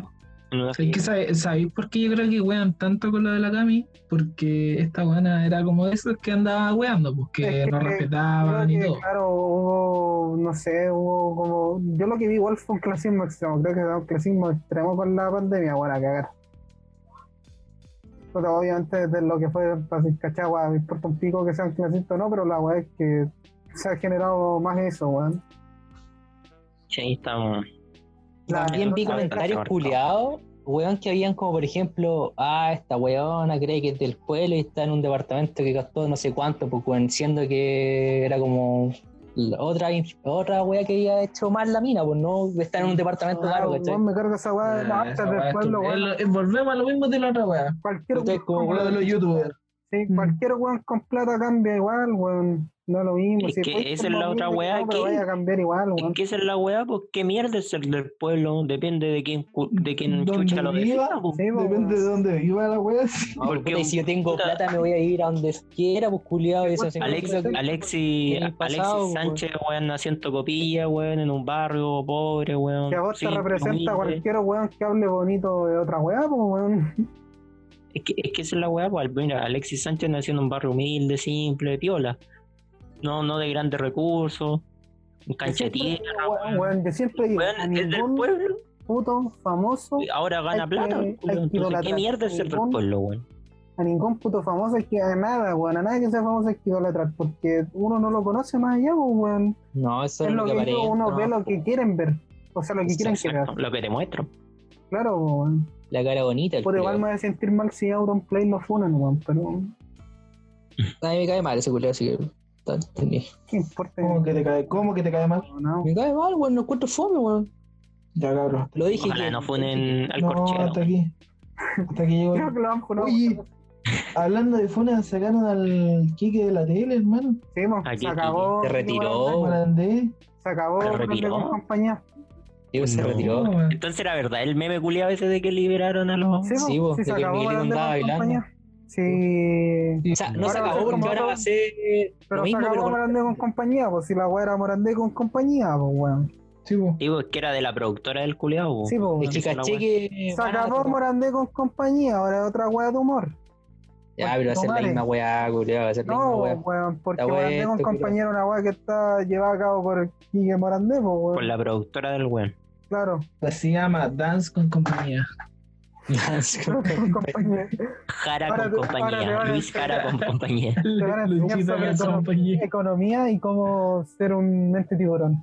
una Es que sabe- ¿sabéis por qué yo creo que wean tanto con lo de la Cami? Porque esta weana era como de esos que andaba weando, pues que Es que no respetaban y todo. claro, hubo, no sé, hubo como. Yo lo que vi igual fue un clasismo extremo. Creo que era un clasismo extremo con la pandemia, bueno, a cagar. Pero obviamente desde lo que fue para Cachagua, me importa un pico que sean clasistas o no, pero la weá es que se ha generado más eso, weón. Sí, ahí estamos. La- También vi la- comentarios la- culiados, weón, que habían como, por ejemplo, ah, esta weona cree que es del pueblo y está en un departamento que costó no sé cuánto, pues, weón, siendo que era como la otra, otra wea que había hecho mal la mina, pues no está en un departamento Ah, caro, ¿cachai? weón, me carga esa weá de artes esa del pueblo, weón. Volvemos a lo mismo de la otra weá. Cualquier como de los youtubers. sí, Mm. cualquier weón con plata cambia igual, weón. No es lo mismo. Es si que esa es la otra weá que- vaya a cambiar igual, Es que esa es la weá, pues qué mierda es ser del pueblo, depende de quién, de quién chucha lo defina, pues. Sí, po, Depende de dónde viva la weá. sí. No, porque, si yo tengo puta, plata me voy a ir a donde quiera, pues culiado, eso Alex, que- Alexis, en el pasado, Alexis weón. Sánchez, weón, nació en Tocopilla, weón, en un barrio pobre, weón. Que a vos te representa humilde. cualquier weón que hable bonito de otra weá, pues weón. Es que, es que esa es la weá, pues, mira, Alexis Sánchez nació en un barrio humilde, simple, piola. No, no de grandes recursos, un cancha de Siempre- tierra, weón, weón. yo siempre digo, Weón, es del pueblo, puto famoso, ahora gana Hay plata, que- que Entonces, ¿qué mierda es ser del pueblo, weón? a ningún puto famoso hay que a nada, weón, a nadie que sea famoso hay que idolatrar, porque uno no lo conoce más allá, pues, weón. No, eso Es es lo que digo, aparenta, uno ¿no? ve lo que quieren ver, o sea, lo que quieren que veas. lo que te muestro. Claro, pues, weón. La cara bonita. Por igual me a sentir mal si Auronplay lo funan, weón, pero A mí me cae mal ese culiao, así que. Está entendido. ¿qué importa? ¿Cómo que te cae, cómo que te cae mal? No, Me cae mal, weón, no encuentro fome, weón. Ya, cabrón. Lo dije Ojalá que. no funen al No, corchero. hasta aquí. Hasta aquí llegó. Creo que lo han funado. Oye, hablando de Funa, sacaron al Kike de la tele, hermano. Sí, se acabó. Se retiró. Se acabó ¿Se retiró? compañía. Digo, se No. retiró. Entonces era verdad el meme culiado ese de que liberaron a los. Sí, Sí, vos, sí, de se que acabó Morandé andaba bailando. compañía. Sí. O sea, no Ahora se acabó porque ahora va a ser Pero lo mismo, se acabó pero Morandé con compañía, pues si la weá era Morandé con compañía, pues weón. Sí, po. Digo, es que era de la productora del culiado. Sí, pues Es que weón. la caché wea. que. Se acabó Morandé con compañía, ahora es otra weá de humor. Ya, pero va a ser la misma weá, culiao, va a ser la misma No, weá. weón, porque Morandé con compañía era una weá que está llevada a cabo por Quique Morandé, pues weón. Por la productora del weón. Claro. Se llama Dance con compañía. con compañía. Jara con compañía. a Luis Jara con compañía. Van a enseñar sobre compañía. Economía y cómo ser un mente tiburón.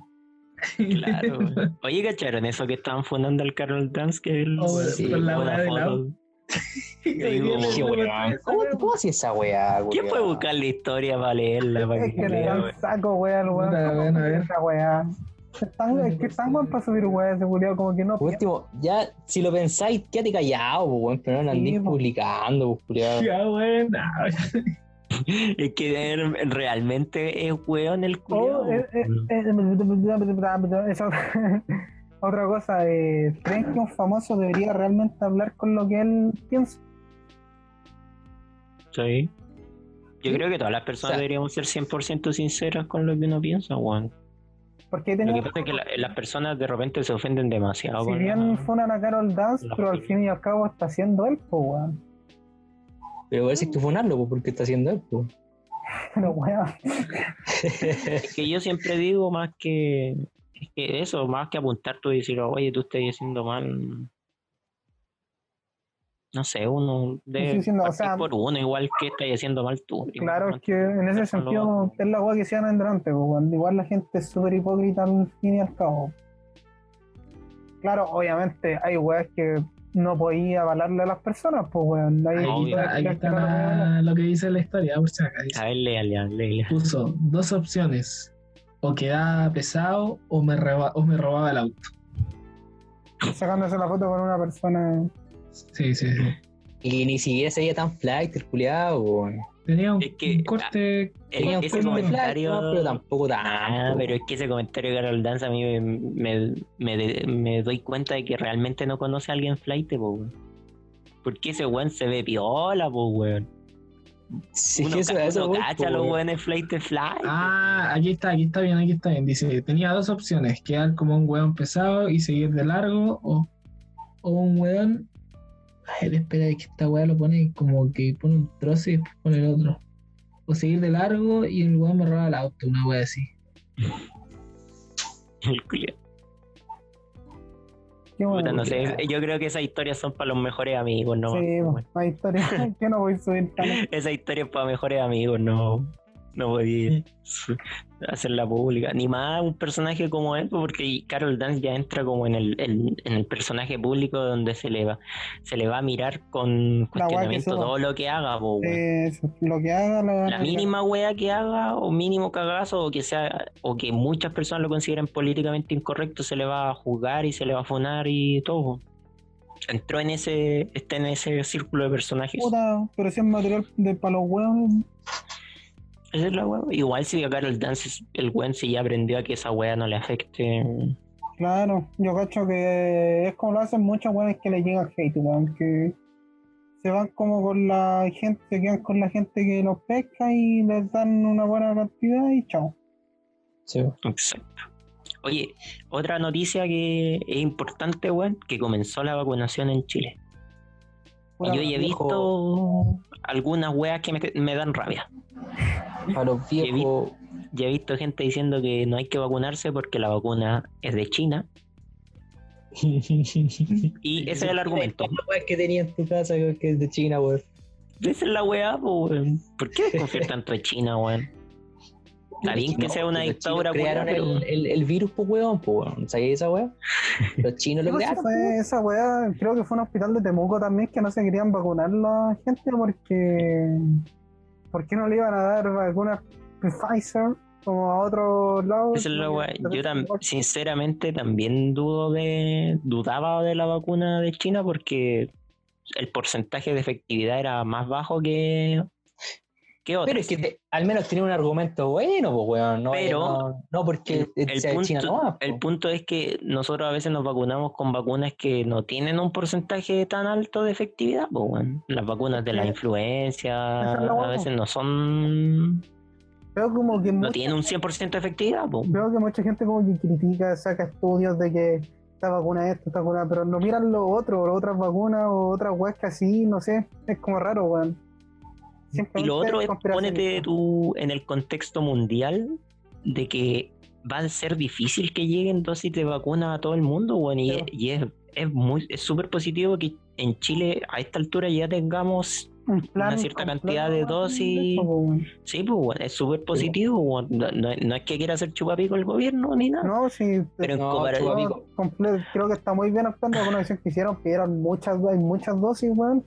Claro. Oye, ¿cacharon eso que estaban fundando al Carol Dance? Que el, Oh, bueno, Sí, con la una weá foto. ¿Cómo, ¿Cómo hacía esa weá, ¿Quién puede buscar la historia para leerla? Es que le dan saco, weón. Puta, ¿cómo weón, a ver. Es tan, es que es tan buen para subir weá ese como que no. Por último, ya, si lo pensáis, quédate callado, pues, weón, pero no Sí, andéis po. publicando, pues, culiao. Ya, weón. Es que realmente es weón el Oh, culiao. eh, eh, eh, esa otra- Otra cosa, eh, ¿creen que un famoso debería realmente hablar con lo que él piensa? Sí. Yo creo que todas las personas O sea- deberíamos ser 100% sinceras con lo que uno piensa, weón. Porque Lo que pasa es que la- las personas de repente se ofenden demasiado. si bien la- funan a Carol Dance, pero al fin y al cabo está haciendo él, pues weón. Pero parece que funarlo, pues, porque está haciendo él, pues. Pero weón. Es que yo siempre digo más que, es que eso, más que apuntar tú y decir, oye, tú estás haciendo mal. No sé, uno Estoy diciendo, o partir sea- por uno, igual que estás haciendo mal tú. Claro, es que en ese sentido es la weá que se en delante. Igual la gente es súper hipócrita al fin y al cabo. Claro, obviamente hay weas que no podía avalarle a las personas, pues weón. Hay Aquí Obvio. está, la- lo que dice la historia, por si. Dice, A ver, léale, léale. puso dos opciones. O quedaba pesado o me, roba- o me robaba el auto. Sacándose la foto con una persona. Sí, sí, sí. Y ni siquiera sería tan flight el culiao, weón. Tenía un, Es que, un corte. Tenía un ese corte flight, comentario. ¿no? pero tampoco Ah, tanto. pero es que ese comentario de Carol Dance a mí me, me, me, doy cuenta de que realmente no conoce a alguien flight, po, weón. Porque ese weón se ve piola, po, weón. Sí, uno eso, ca- eso uno cacha los weones flight de flight. Ah, aquí está, aquí está bien, aquí está bien. Dice, tenía dos opciones, quedar como un weón pesado y seguir de largo o, o un weón... A ver, espera, es que esta weá lo pone como que pone un trozo y después pone el otro. O seguir de largo y el weón me roba el auto, una weá así. El Puta, bueno. no sé, yo creo que esas historias son para los mejores amigos, ¿no? Sí, hay historias que no voy a subir tan. Esa historia es para mejores amigos, no. No podía hacerla pública. Ni más un personaje como él, porque Carol Dance ya entra como en el, en, en el personaje público donde se le va, se le va a mirar con cuestionamiento todo lo que haga, po, lo que haga, lo La mínima wea que haga, o mínimo cagazo, o que sea, o que muchas personas lo consideren políticamente incorrecto, se le va a juzgar y se le va a funar y todo. Entró en ese, está en ese círculo de personajes. Puta, pero si es material de para los huevos. Esa es la wea. Igual si a Carol Dance el weón si ya aprendió a que esa wea no le afecte. Claro, yo cacho que es como lo hacen muchos weones que le llega hate, weón, que se van como con la gente, se quedan con la gente que los pesca y les dan una buena cantidad y chao. Sí. Exacto. Oye, otra noticia que es importante, weón, que comenzó la vacunación en Chile. Pura- Yo ya he visto algunas weas que me, me dan rabia. Para los viejos. Ya he visto gente diciendo que no hay que vacunarse porque la vacuna es de China. Y ese es el argumento. La que tenía en tu casa que es de China, weón. Esa es la weá, weón. ¿Por qué desconfiar tanto de China, weón? Está bien que sea una dictadura, crearon el, el, el virus, pues, weón, pues, weón. ¿Sabías esa weá? Los chinos lo pues, crearon. fue esa weá, creo que fue un hospital de Temuco también que no se querían vacunar la gente porque. ¿Por qué no le iban a dar vacunas Pfizer como a otros lados? Esa es la weá. Yo tam- sinceramente también dudo de, dudaba de la vacuna de China porque el porcentaje de efectividad era más bajo que, que otras. Pero es que te- al menos tenía un argumento bueno, pues, weón. No, Pero no, no porque el sea de China punto- El punto es que nosotros a veces nos vacunamos con vacunas que no tienen un porcentaje tan alto de efectividad. Pues, bueno. Las vacunas de la Sí. influencia a veces no son. Veo como que no mucha- tienen un 100% de efectividad. pues. veo que mucha gente como que critica, saca estudios de que esta vacuna es esto, esta vacuna, pero no miran lo otro, otras vacunas o otras weas que así, no sé, es como raro, weón. Y lo otro es ponete tú en el contexto mundial de que va a ser difícil que lleguen dosis de vacuna a todo el mundo, bueno, y, Sí. y es es muy es súper positivo que en Chile a esta altura ya tengamos Un plan una cierta completo cantidad de dosis. Sí, pues bueno, es súper positivo. No, no- no es que quiera hacer chupapico el gobierno ni nada. No, sí, pero en No, comparación. chupapico. Creo, que está muy bien actuando con una decisión que hicieron, pidieron muchas, hay muchas dosis, weón.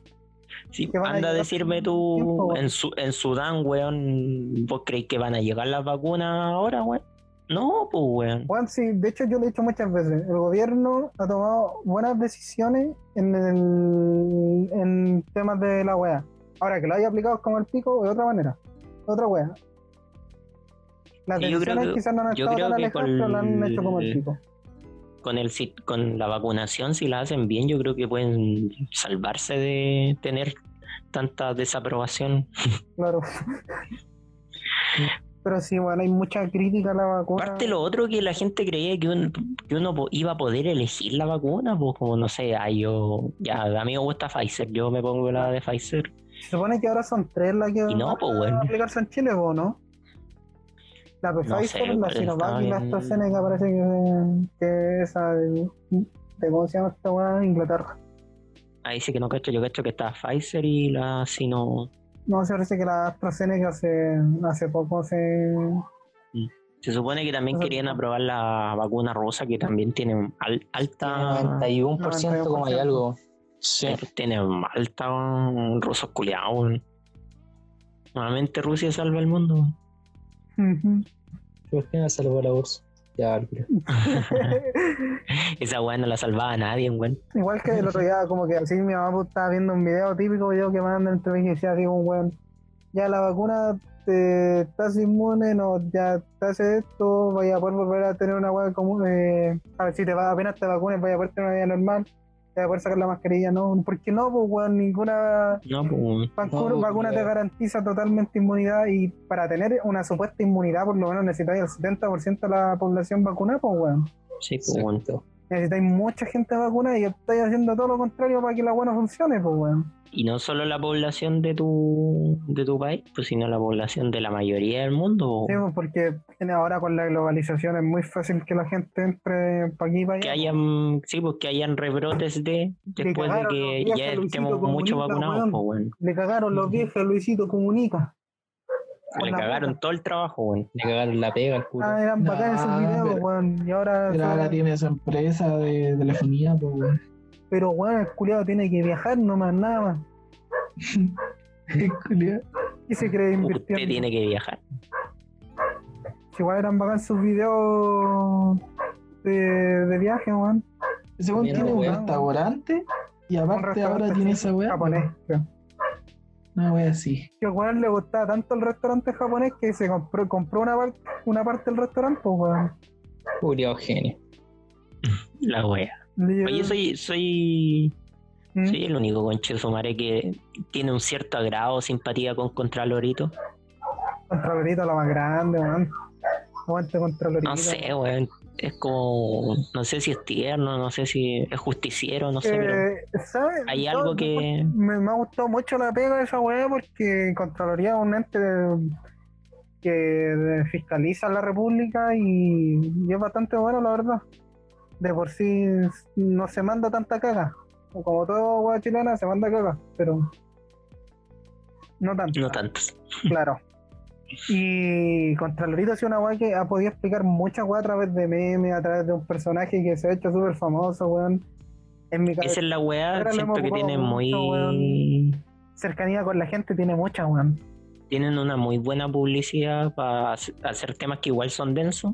Sí, anda a decirme tú, tiempo, en, Su- en Sudán, weón, ¿vos creéis que van a llegar las vacunas ahora, weón? No, pues, weón. Bueno, sí, de hecho yo lo he dicho muchas veces, el gobierno ha tomado buenas decisiones en, el, en temas de la wea. Ahora que lo haya aplicado como el pico es otra manera, otra wea. Las decisiones que- quizás no han estado tan alejadas, con pero lo han hecho como el pico. Con, el, con la vacunación, si la hacen bien, yo creo que pueden salvarse de tener tanta desaprobación. Claro. pero sí, bueno, hay mucha crítica a la vacuna. Aparte lo otro que la gente creía que, un- que uno iba a poder elegir la vacuna, pues como no sé, ay, yo, ya, a mí me gusta Pfizer, yo me pongo la de Pfizer. Se supone que ahora son tres las que Y no, van pues, a weón. aplicarse en Chile, ¿o no? La No Pfizer, sé, la Sinovac y la AstraZeneca parece que, que esa de, de ¿cómo se llama esta weá? Inglaterra. Ahí sí que no cacho, yo cacho que está Pfizer y la Sino. No, se parece que la AstraZeneca hace, hace poco se... Se supone que también querían aprobar la vacuna rusa, que también tiene al- alta. 91% como hay 91%. algo. Sí. Tiene alta um, rusos culiados. Nuevamente Rusia salva el mundo. Ujú. ¿Por qué no salvó la URSS? Ya, Esa weá no la salvaba a nadie, weón. Igual que el otro día, como que así mi mamá pues, estaba viendo un video, típico video que mandan entre mí y decía así un weón, ya la vacuna te estás inmune, no, ya te hace esto, vaya a poder volver a tener una weá común, eh, a ver si te va, apenas te vacunes, vaya a poder tener una vida normal, te va a poder sacar la mascarilla, no, porque no, pues weón, ninguna No, pues. vacuna, No, vacuna te garantiza totalmente inmunidad y para tener una supuesta inmunidad por lo menos necesitáis el 70% de la población vacunada, pues weón. Sí, pues. Necesitáis mucha gente vacunada y estáis haciendo todo lo contrario para que la buena funcione, pues weón. Y no solo la población de tu, de tu país, pues sino la población de la mayoría del mundo. Sí, pues, porque ahora con la globalización es muy fácil que la gente entre para aquí y para allá. que hayan, sí, pues que hayan rebrotes de después de que ya estemos mucho vacunados, pues weón. Le cagaron los viejos Luisito Comunica. Le cagaron puta. todo el trabajo, weón. Le cagaron la pega al culo. Ah, eran Nah, bacanes esos videos, weón. Y ahora. Pero ahora tiene esa empresa de telefonía, pues, weón. Pero, weón, el culiado tiene que viajar nomás, nada más. Culiao. ¿Qué se cree Usted invirtiendo? tiene que viajar. Si igual eran bacanes sus videos de, de viaje, weón. Ese weón tiene un restaurante y Un aparte restaurante ahora tiene esa weá. Japonés, creo. Una wea así. Que weón le gustaba tanto el restaurante japonés que se compró, compró una, par- una parte del restaurante, pues, weón. Culiao genio. La wea. Oye, soy, soy, ¿Mm? soy el único conche de su madre que tiene un cierto agrado o simpatía con Contralorito. Contralorito, la más grande, weón. Aguante Contralorito. No sé, weón. Es como, no sé si es tierno, no sé si es justiciero, no sé, pero Eh, ¿sabes? hay algo que... Me, me ha gustado mucho la pega de esa weá porque Contraloría es un ente de- que fiscaliza la República y, y es bastante bueno, la verdad. De por sí no se manda tanta caga. Como todo weá chilena se manda caga, pero no tanto. No tantos. Claro. Y Contralorito ha sido una weá que ha podido explicar muchas weas a través de memes, a través de un personaje que se ha hecho súper famoso, weón. En mi cabeza. Esa es la weá, siento que mucho, muy... cercanía con la gente tiene mucha, weón. Tienen una muy buena publicidad para hacer temas que igual son densos.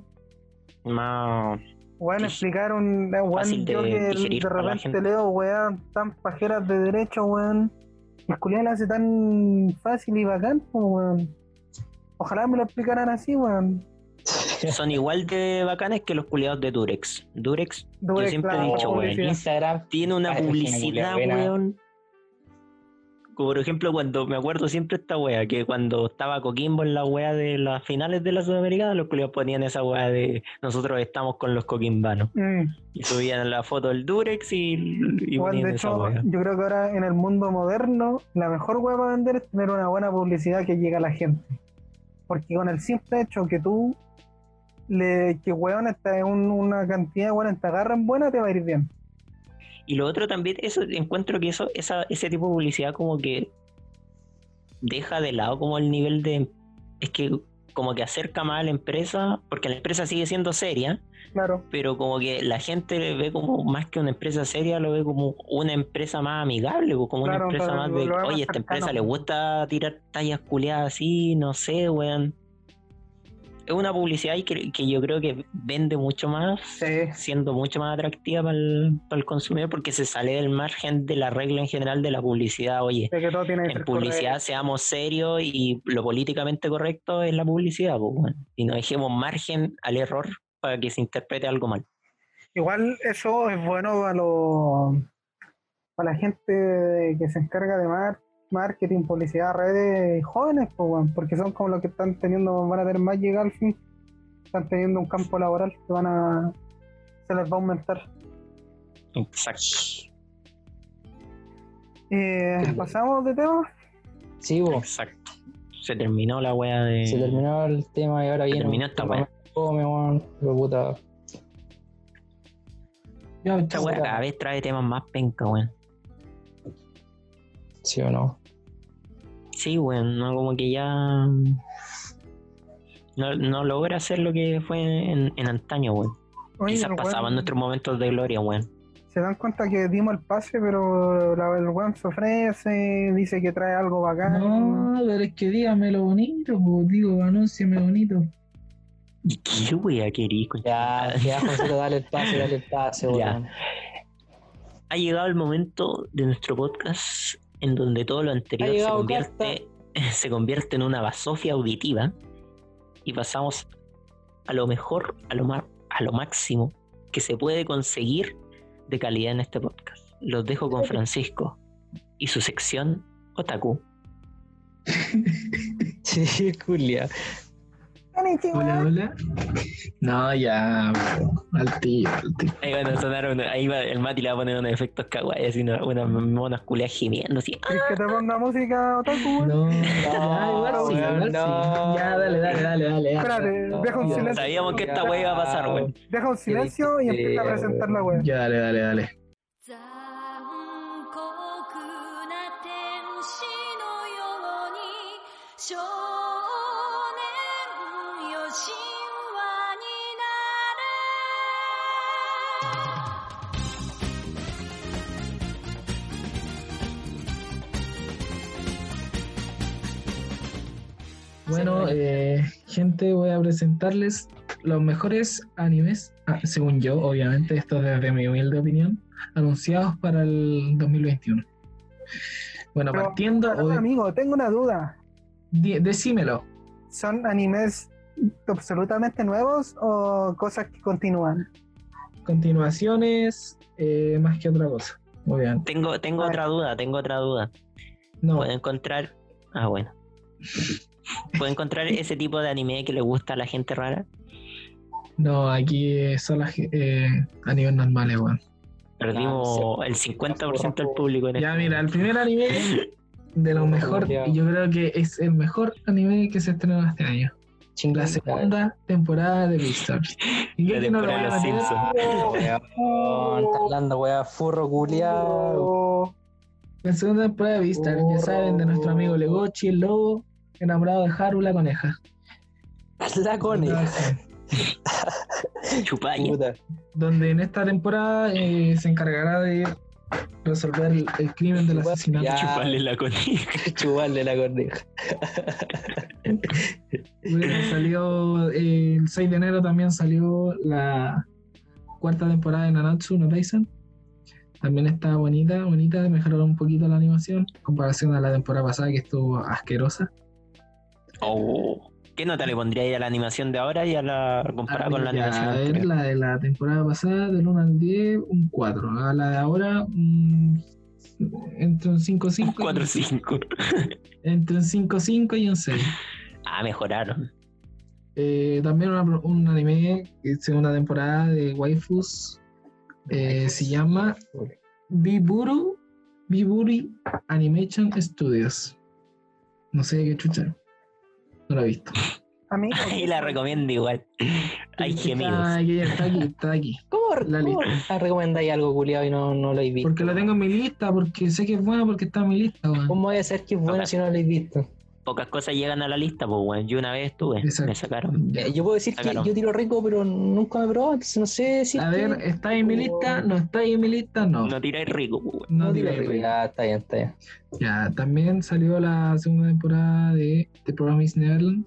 Más... Weón, explicar un weón, yo de que de repente leo weón tan pajeras de derecho, weón. El culiao lo hace tan fácil y bacán, pues, weón. Ojalá me lo explicaran así, weón. Son igual de bacanes que los culiados de Durex. Durex Durex, siempre he dicho, weón, publicidad. Instagram. tiene una Ah, publicidad, weón. Como por ejemplo, cuando me acuerdo siempre esta wea, que cuando estaba Coquimbo en la wea de las finales de la Sudamericana, los culiados ponían esa wea de nosotros estamos con los coquimbanos. Mm. Y subían la foto del Durex y, y ponían de esa hecho, wea. yo creo que ahora en el mundo moderno, la mejor web para vender es tener una buena publicidad que llegue a la gente. Porque con el simple hecho que tú, le, que weón, está en un- una cantidad de weones te agarran buena, te va a ir bien. Y lo otro también, eso encuentro que eso, esa, ese tipo de publicidad como que deja de lado como el nivel de es que como que acerca más a la empresa, porque la empresa sigue siendo seria, Claro. pero como que la gente le ve como más que una empresa seria, lo ve como una empresa más amigable, pues, como Claro, una empresa más de, oye, esta empresa le gusta tirar tallas culeadas así, no sé, weón. Es una publicidad que, que yo creo que vende mucho más, Sí. siendo mucho más atractiva para el, para el consumidor, porque se sale del margen de la regla en general de la publicidad. Oye, De que todo tiene que en publicidad seamos serios y lo políticamente correcto es la publicidad, pues, y no dejemos margen al error para que se interprete algo mal. Igual eso es bueno para, los para la gente que se encarga de mar- marketing, publicidad, redes jóvenes, pues, weón, porque son como los que están teniendo, van a tener más llegada al fin, están teniendo un campo laboral que van a, se les va a aumentar. Exacto. Eh, Pasamos de tema. Sí, bo. Exacto. Se terminó la wea de. Se terminó el tema y ahora Se viene. terminó esta wea. weón. Puta. Esta wea cada vez trae temas más penca, weón. ¿Sí o no? Sí, weón, no como que ya. No, no logra hacer lo que fue en, en antaño, weón. Quizás pasaban nuestros momentos de gloria, weón. Se dan cuenta que dimos el pase, pero la, el weón se ofrece, dice que trae algo bacán. No, pero es que dígame lo bonito, pues digo, anúnciame bonito. ¿Y qué wea querís? Ya, ya, José, dale el pase, dale el pase, Ya. weón. Ha llegado el momento de nuestro podcast en donde todo lo anterior se convierte, se convierte en una basofia auditiva y pasamos a lo mejor, a lo, ma- a lo máximo que se puede conseguir de calidad en este podcast. Los dejo con Francisco y su sección Otaku. Sí, Julia. Hola, hola. No, ya, al tío, al tío. Ahí van a sonar, una- ahí va, el Mati le va a poner unos efectos kawaii, así una- unas monas culias gimiendo, así. ¿Quieres que te ponga música otaku, weón? No, ya, igual sí, weón, igual sí. no. Ya, dale, dale, dale, dale. Espérate, deja un silencio. Sabíamos que esta wea iba a pasar, weón. Deja un silencio y empieza a presentar la weón. Ya, dale, dale, dale. Bueno, eh, gente, voy a presentarles los mejores animes, ah, según yo, obviamente, esto desde mi humilde opinión, anunciados para el 2021. Bueno, Pero, partiendo, perdón, obvi- amigo, tengo una duda. di- decímelo. ¿Son animes absolutamente nuevos o cosas que continúan? Continuaciones, eh, más que otra cosa, obviamente. Tengo, tengo ver. otra duda, tengo otra duda. No, Puedo encontrar. Ah, bueno. ¿Puedo encontrar ese tipo de anime que le gusta a la gente rara? No, aquí son las eh, a nivel normal, weón. Perdimos el 50% del público en Ya, este mira, el primer anime de lo mejor, y yo creo que es el mejor anime que se estrenó este año. La segunda temporada de Beastars. ¿Y La qué que no lo van a meter? Está hablando, weón, furro culiao. La segunda temporada de Beastars, ya saben, de nuestro amigo Legochi, el lobo, enamorado de Haru, la coneja. La coneja. Chupaña. Donde en esta temporada eh, se encargará de resolver el, el crimen del asesinato. Ya. Chuparle la coneja. Chuparle la coneja. Bueno, salió eh, el 6 de enero también salió la cuarta temporada de Nanatsu no Taisen. También está bonita, bonita, mejoraron un poquito la animación en comparación a la temporada pasada que estuvo asquerosa. Oh. ¿Qué nota le pondría ahí a la animación de ahora y a la comparada con la Ya, animación a ver, anterior? la de la temporada pasada, del 1 al 10, un 4. A la de ahora, un- entre un 5-5. Un 4-5. Entre un 5-5 y un 6. Ah, mejoraron. Eh, también una- un anime, eh, segunda temporada de waifus, eh, se llama Biburu, Biburi Animation Studios. No sé qué chucha. No la he visto. amigo. Y la recomiendo igual. Hay Está, gemidos. aquí, está aquí, está aquí. ¿Cómo, La cómo recomendáis algo culiao y no, no lo habéis visto? Porque la tengo en mi lista, porque sé que es buena, porque está en mi lista, weón. ¿Cómo voy a saber que es bueno Ok. si no lo habéis visto? Pocas cosas llegan a la lista, pues bueno. Yo una vez estuve, Exacto. me sacaron. Eh, Yo puedo decir que yo tiro rico, pero nunca me probado, entonces no sé si. A ver, ¿está en mi lista? ¿No está en mi lista? No. No tiráis rico, pues bueno. No no tiro diré, rico. Ya, está bien, está bien. Ya, también salió la segunda temporada de The Promised Neverland,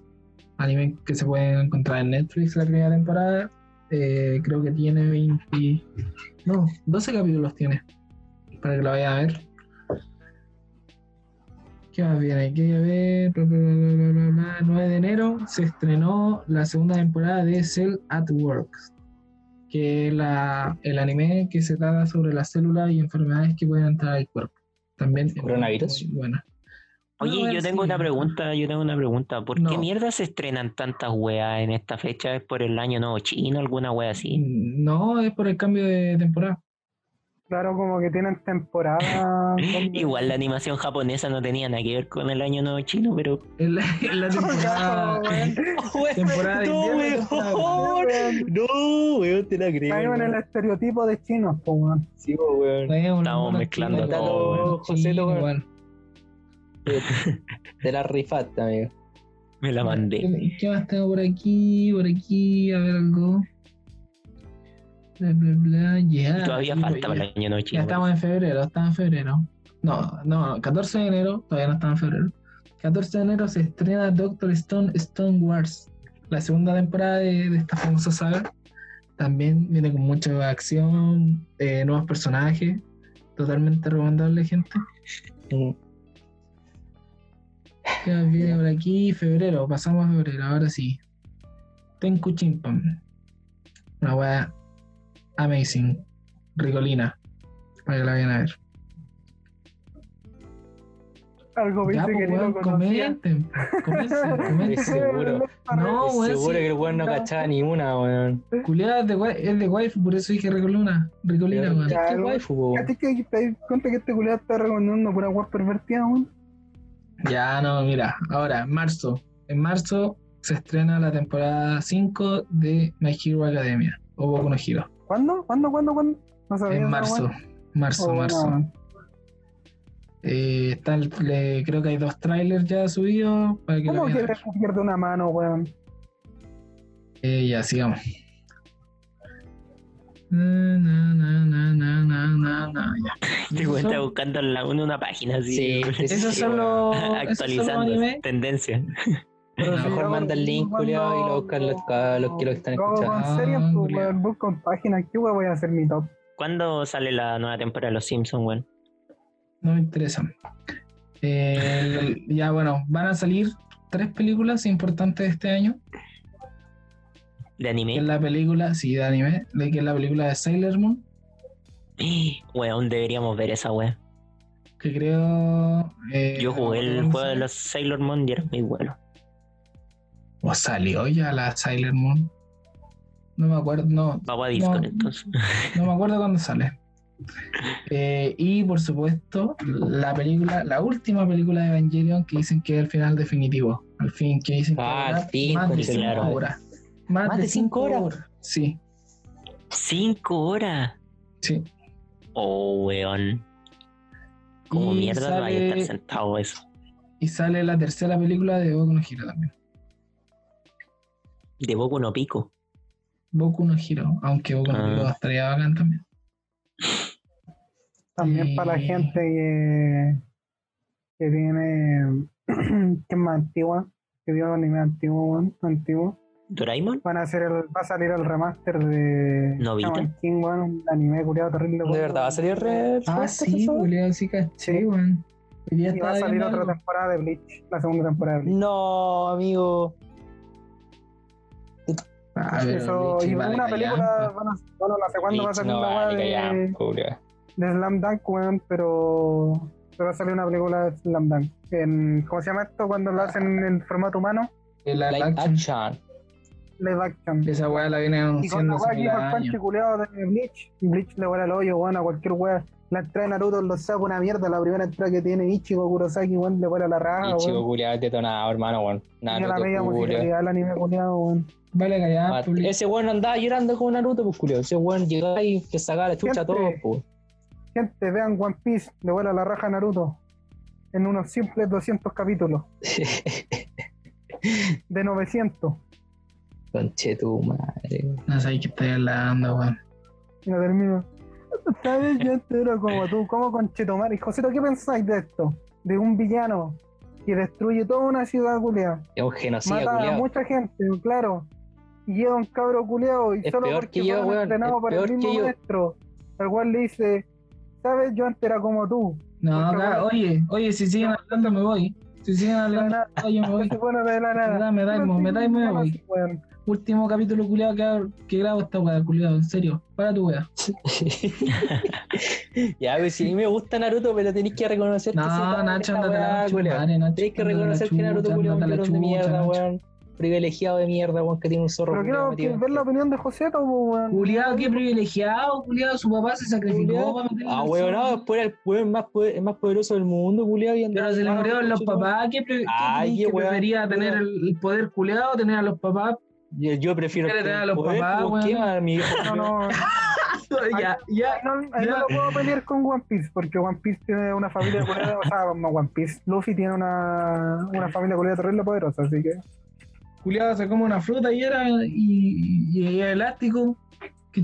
anime que se puede encontrar en Netflix la primera temporada. Eh, creo que tiene 20. No, 12 capítulos tiene. Para que lo vayan a ver. ¿Qué más viene? Hay que ver. Bla, bla, bla, bla, bla, bla. 9 de enero se estrenó la segunda temporada de Cell at Work. Que es la, el anime que se trata sobre las células y enfermedades que pueden entrar al cuerpo. También ¿Coronavirus? muy buena. Oye, yo tengo sí. una pregunta, yo tengo una pregunta. ¿Por No. qué mierda se estrenan tantas weas en esta fecha? ¿Es por el año nuevo chino, alguna wea así? No, es por el cambio de temporada. Claro, como que tienen temporada. donde- Igual la animación japonesa no tenía nada que ver con el año nuevo chino, pero En la, en la temporada. no, invierno, temporada de weón. No, weón, te la creo. Caemos en el weón. estereotipo de chinos, po, weón. Sí, weón. Estamos mezclando todo, weón. José, lo- igual. De la rifaste, amigo. me la mandé. ¿Qué, qué más tengo por aquí? Por aquí, a ver algo. Bla, bla, bla, ya. Todavía Sí, falta ya. para el año nuevo Ya estamos en febrero, estamos en febrero. No, no, 14 de enero, todavía no estamos en febrero. 14 de enero se estrena Doctor Stone Stone Wars, la segunda temporada de, de esta famosa saga. También viene con mucha acción, eh, nuevos personajes. Totalmente recomendable, gente. Mm. ¿Qué más viene por aquí? Febrero, pasamos a febrero, ahora sí. Tenku Chimpan. Una wea amazing. Ricolina. Para que la vayan a ver. Algo pues, que weón, lo conocía. comenten. Comenten, seguro. No, weón, Seguro sí. que el weón no cachaba ni una, weón. Culeada es de, wa- es de waifu, por eso dije Ricolina. Ricolina, Pero, weón. ¿Qué weón. waifu, weón? ¿A ti que te das cuenta que este culiado está recomendando pura web pervertida, weón? Ya, no, mira. Ahora, en marzo. En marzo se estrena la temporada 5 de My Hero Academia. O Boku no Hero. ¿Cuándo? ¿Cuándo? ¿Cuándo? ¿Cuándo? No sabía En marzo. weá. Marzo, Oh, marzo. no. Eh, está el- le- creo que hay dos trailers ya subidos para que ¿Cómo que pierde una mano, weón? Eh, ya, sigamos. Na, na, na, na, na, na, na, na, ya. Te Esos cuenta son- buscando en la una, una página así. Sí, Esos sí, son los, esos son los actualizando animes. Tendencia. Pero A lo si mejor manda el link, culiao, y lo buscan los los que lo están escuchando. con series, Ah, pues, weón, busco en páginas. ¿Qué weón voy a hacer mi top? ¿Cuándo sale la nueva temporada de Los Simpsons, weón? No me interesa. Eh, ya, bueno, van a salir tres películas importantes de este año. ¿De Que es anime? la película, sí, de anime, de que es la película de Sailor Moon, Weón, deberíamos ver esa weón. que creo... eh, Yo jugué el juego de los Sailor Moon y era muy bueno. ¿O salió ya la Sailor Moon? No me acuerdo, no, Vamos a Discord No. entonces. no me acuerdo cuándo sale. Eh, y por supuesto, la película, la última película de Evangelion que dicen que es el final definitivo. Al fin, que dicen que Ah, más de cinco claro. horas. Más, de cinco horas. Sí, Cinco horas. sí. Oh, weón. Como Y mierda no vaya a estar sale- sentado eso. Y sale la tercera película de Boku no Hero también. De Boku no Pico. Boku no Hero, aunque Boku no Ah. Hero estaría bacán también. También para la Y- gente que, que tiene, que es más antigua, que vio anime antiguo, weón, antiguo. ¿Doraemon? Van a hacer el, va a salir el remaster de Novita. Shaman King, weón, un anime culiado terrible. ¿De verdad va a salir re Ah, sí? Julio, sí, caché, Sí. weón. Y va a salir otra algo. temporada de Bleach, la segunda temporada de Bleach. No, amigo. Ah, Eso, y una película, bueno, bueno, no sé cuándo va a salir vale, de, de Slam Dunk, weón, pero, pero va a salir una película de Slam Dunk. En, ¿Cómo se llama esto cuando lo hacen en formato humano? El live Live action. action. Live action. Esa weá la viene Y con anunciando la weá que el culiado de Bleach, Bleach le vuela el hoyo, weón, a cualquier weá. La entrada de Naruto lo saca una mierda, la primera entrada que tiene Ichigo Kurosaki, weón, le vuela la raja, weón. culiado es detonado, hermano, weón. La Naruto, media culiao. musicalidad del anime culiado, weón. Vale, callar, Ah, Ese weón andaba llorando con Naruto, pues culiao. Ese weón llegaba y le sacaba la chucha a todos, pues. Gente, vean One Piece, le vuela la raja a Naruto. En unos simples 200 capítulos, de 900. Conche tu madre. No sé qué estoy hablando, weón. No termino. ¿Sabes? Yo entero como tú, como con Chetomar. Y Josito, ¿qué pensáis de esto? De un villano que destruye toda una ciudad culiada. Es un genocida, Mata a mucha gente, claro. Y lleva un cabro culiado y Es solo peor porque que yo, weón, entrenados es por el mismo que yo. maestro. El cual le dice, ¿sabes? Yo antes era como tú. No, oye, oye, si siguen hablando me voy. Si siguen hablando, nada. yo me voy. No se pone de la nada. Da, me da, me da me voy. Último capítulo culiado que, que grabo esta weá, culiado, en serio. Para tu weá. ya, pues si a mí me gusta Naruto, pero tenéis que reconocer que No, sí, Nacho, esta ándate a la chucha, Tenéis que reconocer que Naruto culiao es un de mierda, weón. Privilegiado de mierda, weón, que tiene un zorro Pero quiero que- ver la opinión de José, weón. Culiado, qué privilegiado, culiado. Su papá se sacrificó Culiao. para meterle Ah, weón, no, después era el weón más, más poderoso del mundo, andaba Pero se le murieron los papás. ¿Qué, pre- qué Ay, creí qué que weón, prefería weón. tener el, el poder culiado o tener a los papás? Yo, yo prefiero ¿Quieres el tener a los poder, papás, que a mi. No, no. ya, ya. No, no lo puedo pelear con One Piece, porque One Piece tiene una familia culiada, o sea, no One Piece, Luffy tiene una, una familia culiada terrible poderosa, así que Culiado se come una fruta y era y, y, y elástico.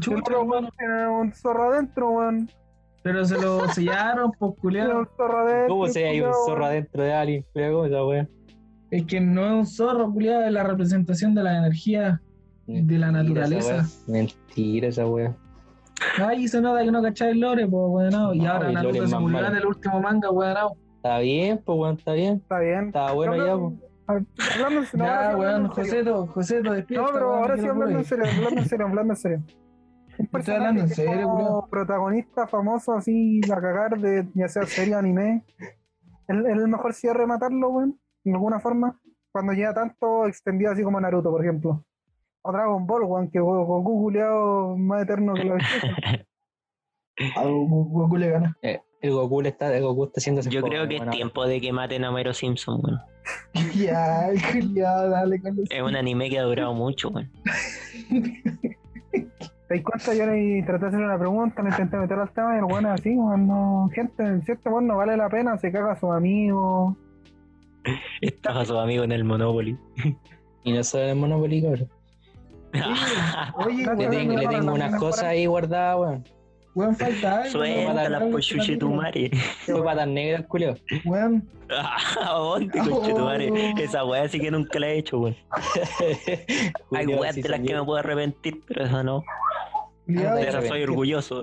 Weón. weón tiene un zorro adentro, weón. Pero se lo sellaron, pues culiado. un zorro adentro. ¿Cómo se hay un zorro adentro de alguien? ¿Cómo esa weón? Es que no es un zorro, culiado, es la representación de la energía de la naturaleza. esa. Mentira esa weá. Ay, se nota que no cacháis el lore, pues weón. Y No, ahora el Naruto se malo. en el último manga, weón. Está bien, pues weón, está bien. Está bien. Está bueno ya, no, pues. Hablando en serio, Ya, weón, hablando en serio. Joseto, Joseto, despierta. No, pero weón, ahora sí hablando en serio, hablando en serio, hablando en serio. Un Estoy hablando en personaje serio, como protagonista famoso así a cagar de ya sea serie o anime. ¿Es es el mejor cierre matarlo, weón? De alguna forma. Cuando llega tanto extendido así como Naruto, por ejemplo. O Dragon Ball, weón, que Go- Goku culiao más eterno que la belleza. A Goku Goku le gana. Eh, el Goku le está, el Goku está haciendo ese Yo creo que es tiempo de que maten a Homero Simpson, weón. Ya, culiado, dale con los. Es un anime que ha durado mucho, weón. ¿Te cuenta? Yo le traté de hacer una pregunta, le intenté meter al tema y el weón es así, weón. No, gente, en cierto weón no vale la pena, se caga a sus amigos. Estafa a sus amigos en el Monopoly. Y no solo el Monopoly, cabrón. Oye, Le tengo, le unas cosas ahí guardadas, weón. weón, falta algo. Suéltala, weón, pues chuche tu madre. Fue patas negras, culio. Weón, ¿A dónde, conche tu madre? Esa weá sí que nunca la he hecho, weón. Hay weas sí de las que me puedo arrepentir, pero esa no. De esa soy orgulloso.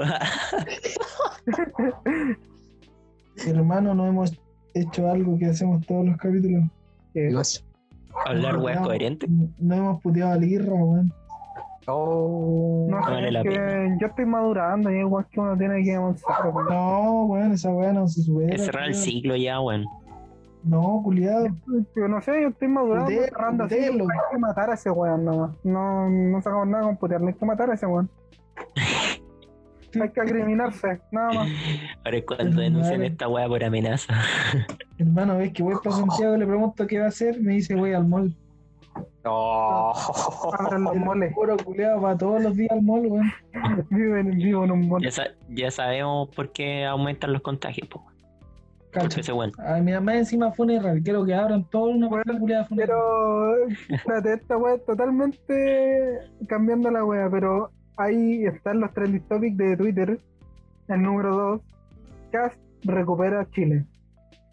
hermano, no hemos hecho algo que hacemos todos los capítulos. Hablar weas No, coherentes. No hemos puteado a la guirra, weón. Oh. No, vale es la que pena. yo estoy madurando y es igual que uno tiene que avanzar. weón. No, weón, esa weá no se supera. Es cerrar el ciclo ya, weón. No, culiado. Yo no sé, yo estoy madurando, Puteo, cerrando así. Hay que matar a ese weón nomás. No, no sacamos nada con putear, no hay que matar a ese weón. hay que acriminarse, nada más. Ahora es cuando denuncian esta weá por amenaza. Hermano, ves que voy para Santiago, le pregunto qué va a hacer, me dice voy al mall. Oh. Abran los moles. Puro culiado, va todos los días al mall, weón. Viven vivo en un mole. Ya, sa- ya sabemos por qué aumentan los contagios, po. Cacha. Porque ese weón. A mi mamá encima funeral, quiero que abran toda una Bueno, culiada funeral. Pero, espérate, esta weá es totalmente cambiando la weá, pero ahí están los trending topics de Twitter. El número 2, Cast recupera Chile.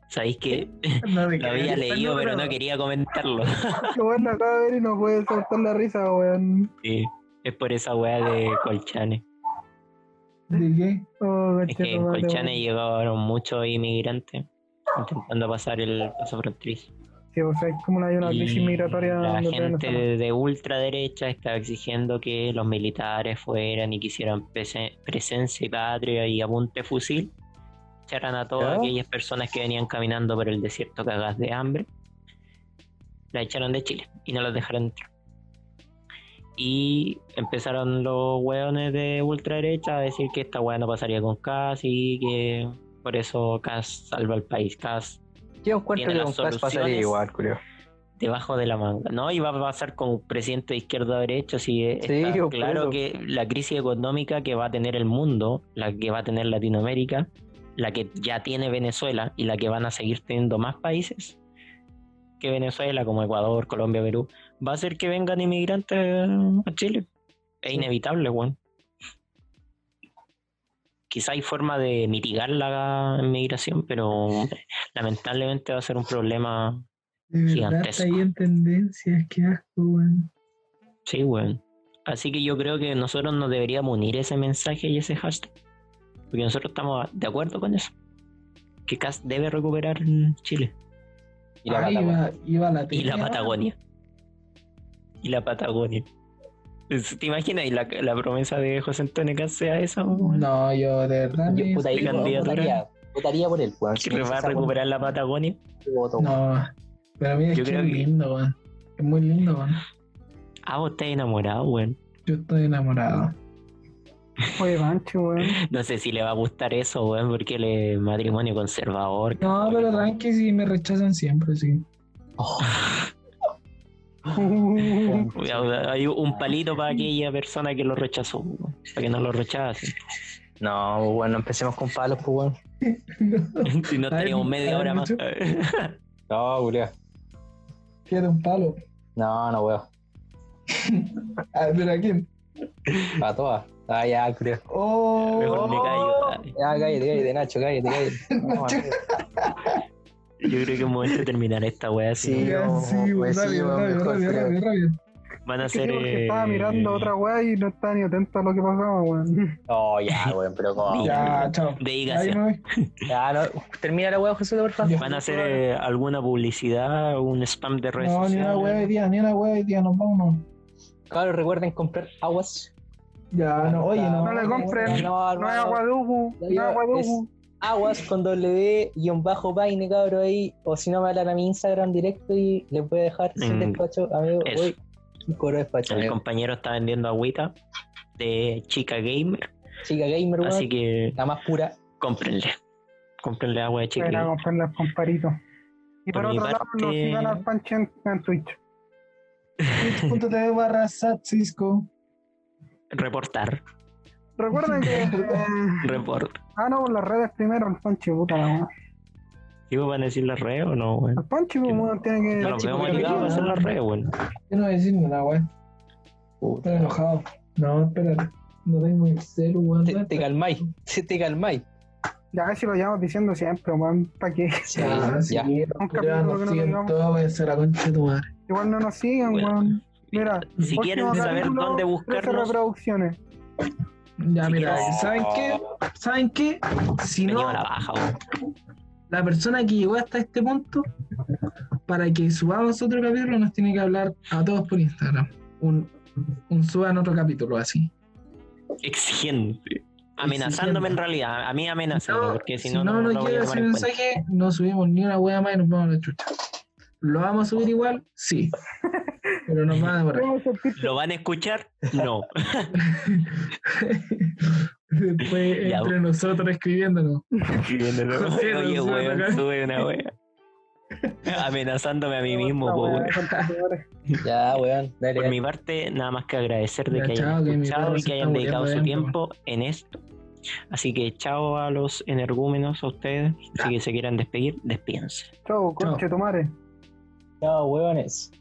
Sabéis que No, lo había leído, pero no quería comentarlo. Lo acaba de ver y no puede soltar la risa, weón. Sí, es por esa weá de Colchane. ¿De qué? Oh, Es que en Colchane llegaron muchos inmigrantes intentando pasar el paso fronterizo. Sí, o sea, es como hay una crisis migratoria la donde gente de, de ultraderecha estaba exigiendo que los militares fueran y quisieran prese- presencia y patria y apunte fusil. Echaran a todas aquellas personas que venían caminando por el desierto cagadas de hambre. La echaron de Chile y no las dejaron entrar. Y empezaron los hueones de ultraderecha a decir que esta hueá no pasaría con Cas y que por eso Cas salva al país. Cas Yo encuentro que con pasaría igual, debajo de la manga. No, y va a pasar con un presidente de izquierda o derecha, si está Sí, claro que la crisis económica que va a tener el mundo, la que va a tener Latinoamérica, la que ya tiene Venezuela y la que van a seguir teniendo más países que Venezuela, como Ecuador, Colombia, Perú, va a hacer que vengan inmigrantes a Chile. Es inevitable, weón. Quizá hay forma de mitigar la inmigración, pero lamentablemente va a ser un problema De verdad Gigantesco. está ahí en tendencias, qué asco, weón. Sí, weón. Así que yo creo que nosotros nos deberíamos unir ese mensaje y ese hashtag. Porque nosotros estamos de acuerdo con eso. Que CAS debe recuperar Chile. Y la Ah, Patagonia. iba, iba la Y la tele, Patagonia. Y la Patagonia. ¿Te imaginas? Y la, la promesa de José Antonio CAS sea esa, weón? No, yo de verdad. Yo me- votaría, candidatura. votaría, votaría por él, weón. Si Que me va a recuperar la Patagonia. No, pero mira, es Yo que creo es que- lindo, weón. Es muy lindo, weón. Ah, vos estás enamorado, weón. Yo estoy enamorado. Oye, Pancho, weón. No sé si le va a gustar eso, weón, porque él es matrimonio conservador. No, pero tranqui si me rechazan siempre, sí. Oh, Hay un palito para aquella persona que lo rechazó, para que no lo rechace. No, bueno, empecemos con palos, pues, si no Ay, teníamos media hora más. No, culiao. Quiero un palo. No, no, weón. A ver, ¿a quién? Para todas. Ah, ya. Oh, Mejor me callo. Ya, cállate, cállate, Nacho, cállate, cállate. No. Yo creo que es momento de terminar esta wea así. Sí, Ya, weón, sí, pues weón, sí, rápido, rápido, rápido, rápido. Van a ser. eh, estaba mirando otra weá y no estaba ni atento a lo que pasaba, weón. Oh, ya, weón, pero como. Ya, Ya, chao. De voy. no, termina la weón, José, por favor. Ya. Van a hacer eh, alguna publicidad, un spam de redes No, ni una sociales. hueá hoy día, ni una hueá hoy día, nos vamos. Claro, recuerden comprar aguas. Ya, no, oye, no. No le compren. No, No es hermano. agua de Ubu, no es agua de Ubu. Aguas con W y un bajo paine, cabro, ahí. O si no, me hablan a mi Instagram directo y les voy a dejar sin Mm, despacho, amigo. Voy. Un coro de despacho, El amigo. compañero está vendiendo agüita de chica gamer. Chica gamer, weón. Así que La más pura. cómprenle. Cómprenle agua de chica gamer. comprar las comparitos. Y por, otro lado, parte- lo sigan al Pancho en, en Twitch. Twitch.tv barra Satcisco. Reportar. Recuerden que. eh, Report. ah, no, las redes primero, el Pancho, puta la. ¿Sí vos van a decir las redes o no, weón? El Pancho, weón, tiene que. No porque ayudados a no. hacer las redes, weón. Yo no voy a decir nada, weón. Estoy enojado. No, espérate. No tengo el celu, weón. Te, te calmáis. Sí, te calmáis. Ya casi lo llevamos diciendo siempre, weón. ¿Para qué? Ya, sí, ya. capítulo nos que no siguen todos, voy a hacer la concha de tu madre. Igual no nos sigan, Bueno, weón. Mira, Si quieren saber dónde 13 buscarnos, reproducciones. Ya, mira, ¿saben qué? ¿Saben qué? Si no, la baja, weón. la persona que llegó hasta este punto, para que subamos otro capítulo, nos tiene que hablar a todos por Instagram. Un, un suban otro capítulo así. Exigente. Amenazándome en realidad, a mí amenazándome, No, porque si, no, no, no, tomar ese mensaje, no subimos ni una wea más y nos vamos a la chucha. ¿Lo vamos a subir igual? Sí. Pero. ¿Cómo sentiste? ¿Lo van a escuchar? No. Después Ya, entre nosotros escribiéndonos. Escribiéndolo. José, Oye, no sube weón, sube una wea. Amenazándome a mí mismo, weón. Ya, weón, dale. Por dale. mi parte, nada más que agradecer de Ya, que hayan chao, escuchado y que hayan dedicado su tiempo en esto. Así que chao a los energúmenos, a ustedes. Si que se quieran despedir, despídense. Chau, conche tu madre. Chao, weones.